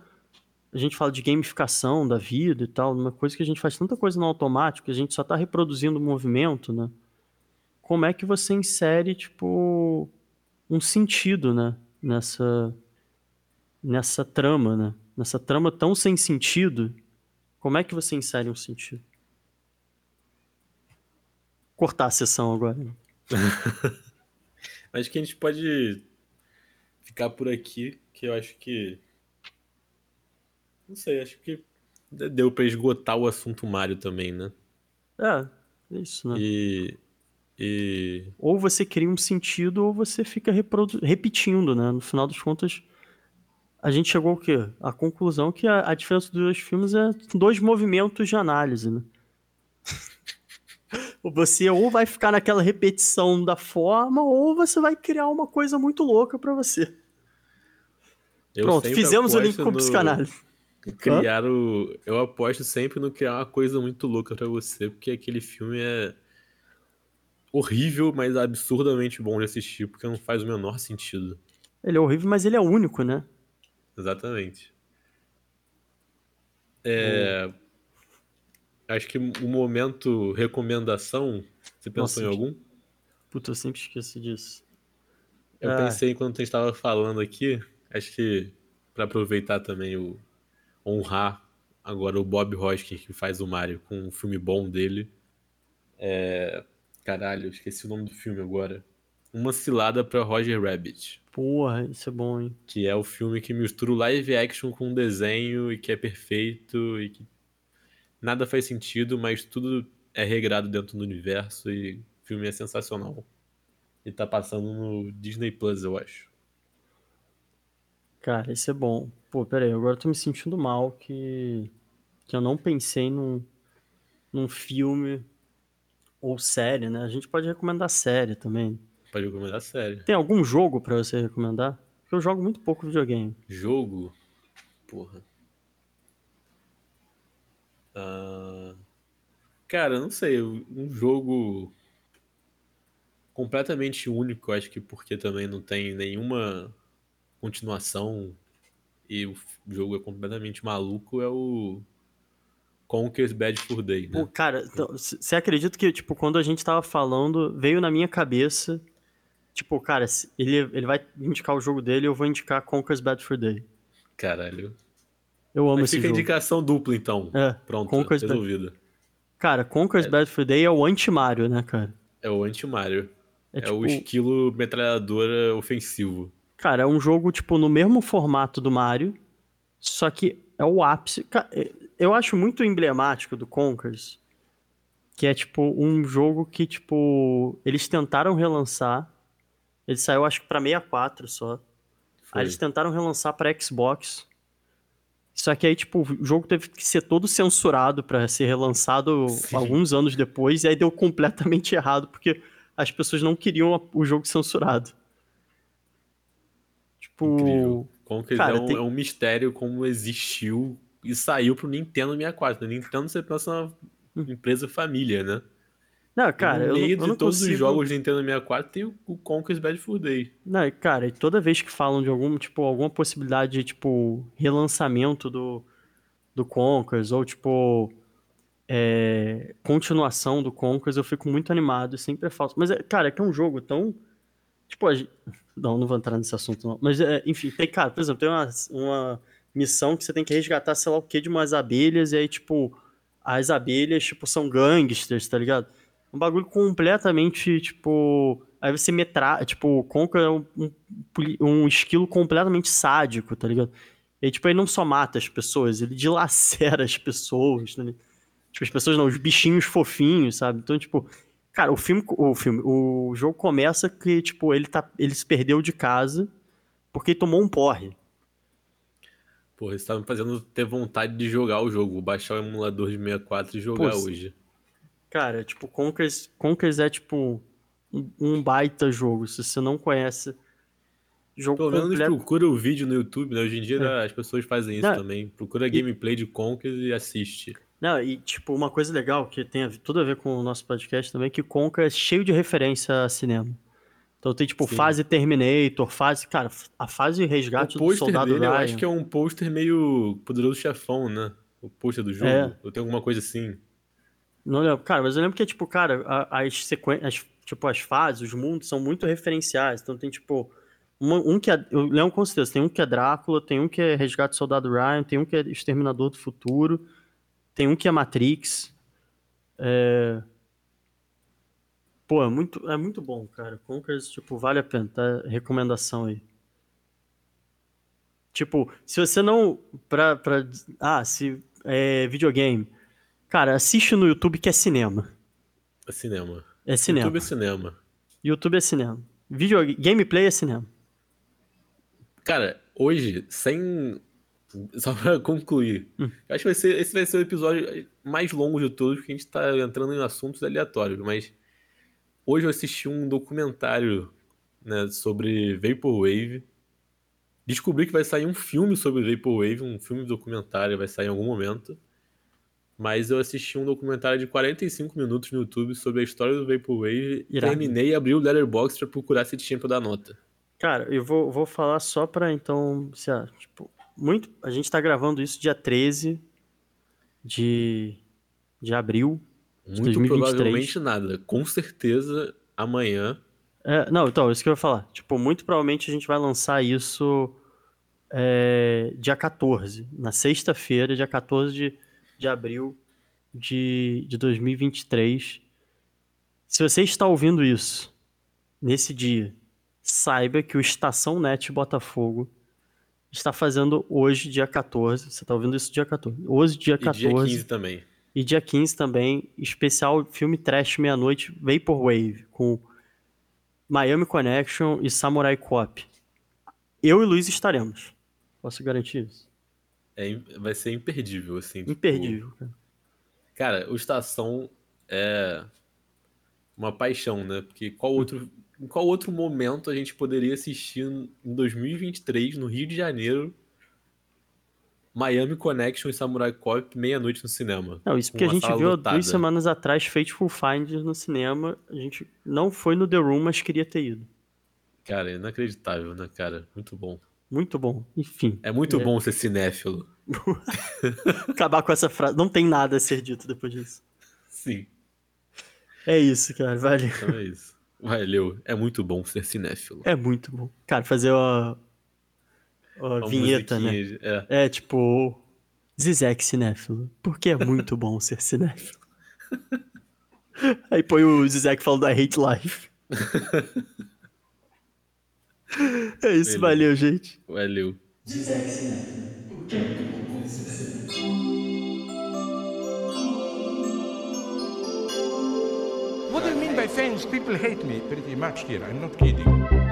A gente fala de gamificação da vida e tal, numa coisa que a gente faz tanta coisa no automático, que a gente só tá reproduzindo o movimento, né? Como é que você insere, tipo, um sentido, né? Nessa, nessa trama, né? Nessa trama tão sem sentido, como é que você insere um sentido? Cortar a sessão agora. né? Acho que a gente pode ficar por aqui, que eu acho que. Não sei, acho que deu pra esgotar o assunto Mario também, né? É, é isso, né? E. E. Ou você cria um sentido ou você fica reprodu- repetindo, né? No final das contas, a gente chegou ao quê? A conclusão que a, a diferença dos dois filmes é dois movimentos de análise, né? Você ou vai ficar naquela repetição da forma, ou você vai criar uma coisa muito louca pra você. Eu Pronto, fizemos o link com no- psicanálise. Criar o. Eu aposto sempre no criar uma coisa muito louca pra você, porque aquele filme é horrível, mas absurdamente bom de assistir, porque não faz o menor sentido. Ele é horrível, mas ele é único, né? Exatamente. É, Acho que o momento recomendação, você pensou Nossa, em algum? Puta, eu sempre esqueço disso. Eu Ah. pensei enquanto a gente estava falando aqui, acho que para aproveitar também o honrar agora o Bob Hoskins que faz o Mario com um filme bom dele. É, caralho, eu esqueci o nome do filme agora. Uma cilada para Roger Rabbit, Porra, isso é bom, hein? que é o filme que mistura o live action com o desenho e que é perfeito e que nada faz sentido, mas tudo é regrado dentro do universo e o filme é sensacional. E tá passando no Disney Plus, eu acho. Cara, isso é bom. Pô, pera aí, agora eu tô me sentindo mal que, que eu não pensei num, num filme ou série, né? A gente pode recomendar série também. Pode recomendar sério. Tem algum jogo pra você recomendar? Porque eu jogo muito pouco videogame. Jogo? Porra. Ah, Cara, não sei. Um jogo completamente único, acho que porque também não tem nenhuma continuação e o jogo é completamente maluco, é o Conker's Bad Fur Day, Pô, né? cara, você acredita que, tipo, quando a gente tava falando, veio na minha cabeça, tipo, cara, ele, ele vai indicar o jogo dele, eu vou indicar Conker's Bad Fur Day. Caralho. Eu amo Mas esse fica jogo. indicação dupla, então. É, Pronto, Conker's Bad... resolvido. Cara, Conker's Bad Fur Day é o anti-Mario, né, cara? É o anti-Mario. É, É, tipo, o estilo metralhadora ofensivo. Cara, é um jogo, tipo, no mesmo formato do Mario, só que é o ápice. É- Eu acho muito emblemático do Conkers, que é, tipo, um jogo que, tipo, eles tentaram relançar. Ele saiu, acho que pra 64 só. Foi. Aí eles tentaram relançar pra Xbox. Só que aí, tipo, o jogo teve que ser todo censurado pra ser relançado Sim. alguns anos depois, e aí deu completamente errado, porque as pessoas não queriam o jogo censurado. Tipo. Incrível. Conker cara, é, um, tem- é um mistério como existiu e saiu pro Nintendo 64. Nintendo você pensa numa empresa família, né? Não, cara, no eu não, meio eu de não todos consigo... os jogos de Nintendo 64 tem o, o Conker's Bad Fur Day. Não, cara, e toda vez que falam de algum, tipo, alguma possibilidade de, tipo, relançamento do, do Conkers, ou, tipo, é, continuação do Conkers, eu fico muito animado, e sempre é falso. Mas, é, cara, é que é um jogo tão... Tipo, a gente... Não, não vou entrar nesse assunto, não. Mas, é, enfim, tem, cara, por exemplo, tem uma, uma missão que você tem que resgatar, sei lá o que, de umas abelhas, e aí, tipo, as abelhas, tipo, são gangsters, tá ligado? Um bagulho completamente, tipo. Aí você metra. Tipo, o Conker é um, um, um esquilo completamente sádico, tá ligado? E tipo, ele não só mata as pessoas, ele dilacera as pessoas, né? Tipo, as pessoas não, os bichinhos fofinhos, sabe? Então, tipo. Cara, o filme, o filme, o jogo começa que, tipo, ele tá. Ele se perdeu de casa porque tomou um porre. Porra, isso tá me fazendo ter vontade de jogar o jogo. Baixar o emulador de 64 e jogar Pô, hoje. Cara, tipo, Conkers, Conkers é tipo um, baita jogo. Se você não conhece, jogo Pelo menos completo. procura o vídeo no YouTube, né? Hoje em dia É. as pessoas fazem isso Não. também. Procura gameplay de Conker e assiste. Não, e tipo, uma coisa legal que tem tudo a ver com o nosso podcast também, é que Conca é cheio de referência a cinema. Então tem, tipo, Sim. fase Terminator, fase. Cara, a fase resgate do soldado dele, eu Ryan. acho que é um pôster meio poderoso chefão, né? O pôster do jogo. É. Ou tem alguma coisa assim. Não lembro. Cara, mas eu lembro que tipo, cara, as sequências, tipo, as fases, os mundos são muito referenciais. Então tem, tipo, uma- um que é. Eu lembro com certeza, tem um que é Drácula, tem um que é Resgate do Soldado Ryan, tem um que é Exterminador do Futuro, tem um que é Matrix. É... Pô, é muito, é muito bom, cara. Conkers, tipo, vale a pena, tá? Recomendação aí. Tipo, se você não. Pra, pra, ah, se. É videogame. Cara, assiste no YouTube que é cinema. É cinema. É cinema. YouTube é cinema. YouTube é cinema. Video... Gameplay é cinema. Cara, hoje, sem. Só pra concluir, Hum. acho que vai ser, esse vai ser o episódio mais longo de todos, porque a gente tá entrando em assuntos aleatórios, mas hoje eu assisti um documentário né, sobre Vaporwave. Descobri que vai sair um filme sobre Vaporwave, um filme documentário, vai sair em algum momento. Mas eu assisti um documentário de 45 minutos no YouTube sobre a história do Vaporwave. Irado. Terminei e abri o Letterboxd pra procurar se tinha pra dar nota. Cara, eu vou, vou falar só pra então. Se, ah, tipo, muito, a gente tá gravando isso dia 13 de, de abril. De Muito 2023. provavelmente nada. Com certeza, amanhã. É, não, então, isso que eu ia falar. Tipo, muito provavelmente a gente vai lançar isso é, dia 14. Na sexta-feira, dia 14 de, de abril de, de 2023. Se você está ouvindo isso nesse dia, saiba que o Estação Net Botafogo está fazendo hoje, dia 14. Você está ouvindo isso dia 14. Hoje, dia E 14. dia 15 também. E dia 15 também, especial filme trash meia-noite, Vaporwave, com Miami Connection e Samurai Cop. Eu e Luiz estaremos. Posso garantir isso? É, vai ser imperdível, assim. tipo, Imperdível. cara. cara, o Estação é uma paixão, né? Porque qual outro, em qual outro momento a gente poderia assistir em 2023, no Rio de Janeiro, Miami Connection e Samurai Cop meia-noite no cinema? Não, isso porque a gente viu lotada. duas semanas atrás Fateful Findings no cinema. A gente não foi no The Room, mas queria ter ido. Cara, é inacreditável, né, cara? Muito bom. Muito bom. Enfim. É muito É. bom ser cinéfilo. Acabar com essa frase. Não tem nada a ser dito depois disso. Sim, É isso, cara. Valeu. então é isso. Valeu. É muito bom ser cinéfilo. É muito bom. Cara, fazer a, a Uma vinheta, né? É. É tipo. Zizek cinéfilo. Porque é muito bom ser cinéfilo. Aí põe o Zizek falando I hate life. É isso, Beleza. valeu, gente. Valeu. What do you mean by fans? People hate me pretty much here. I'm not kidding.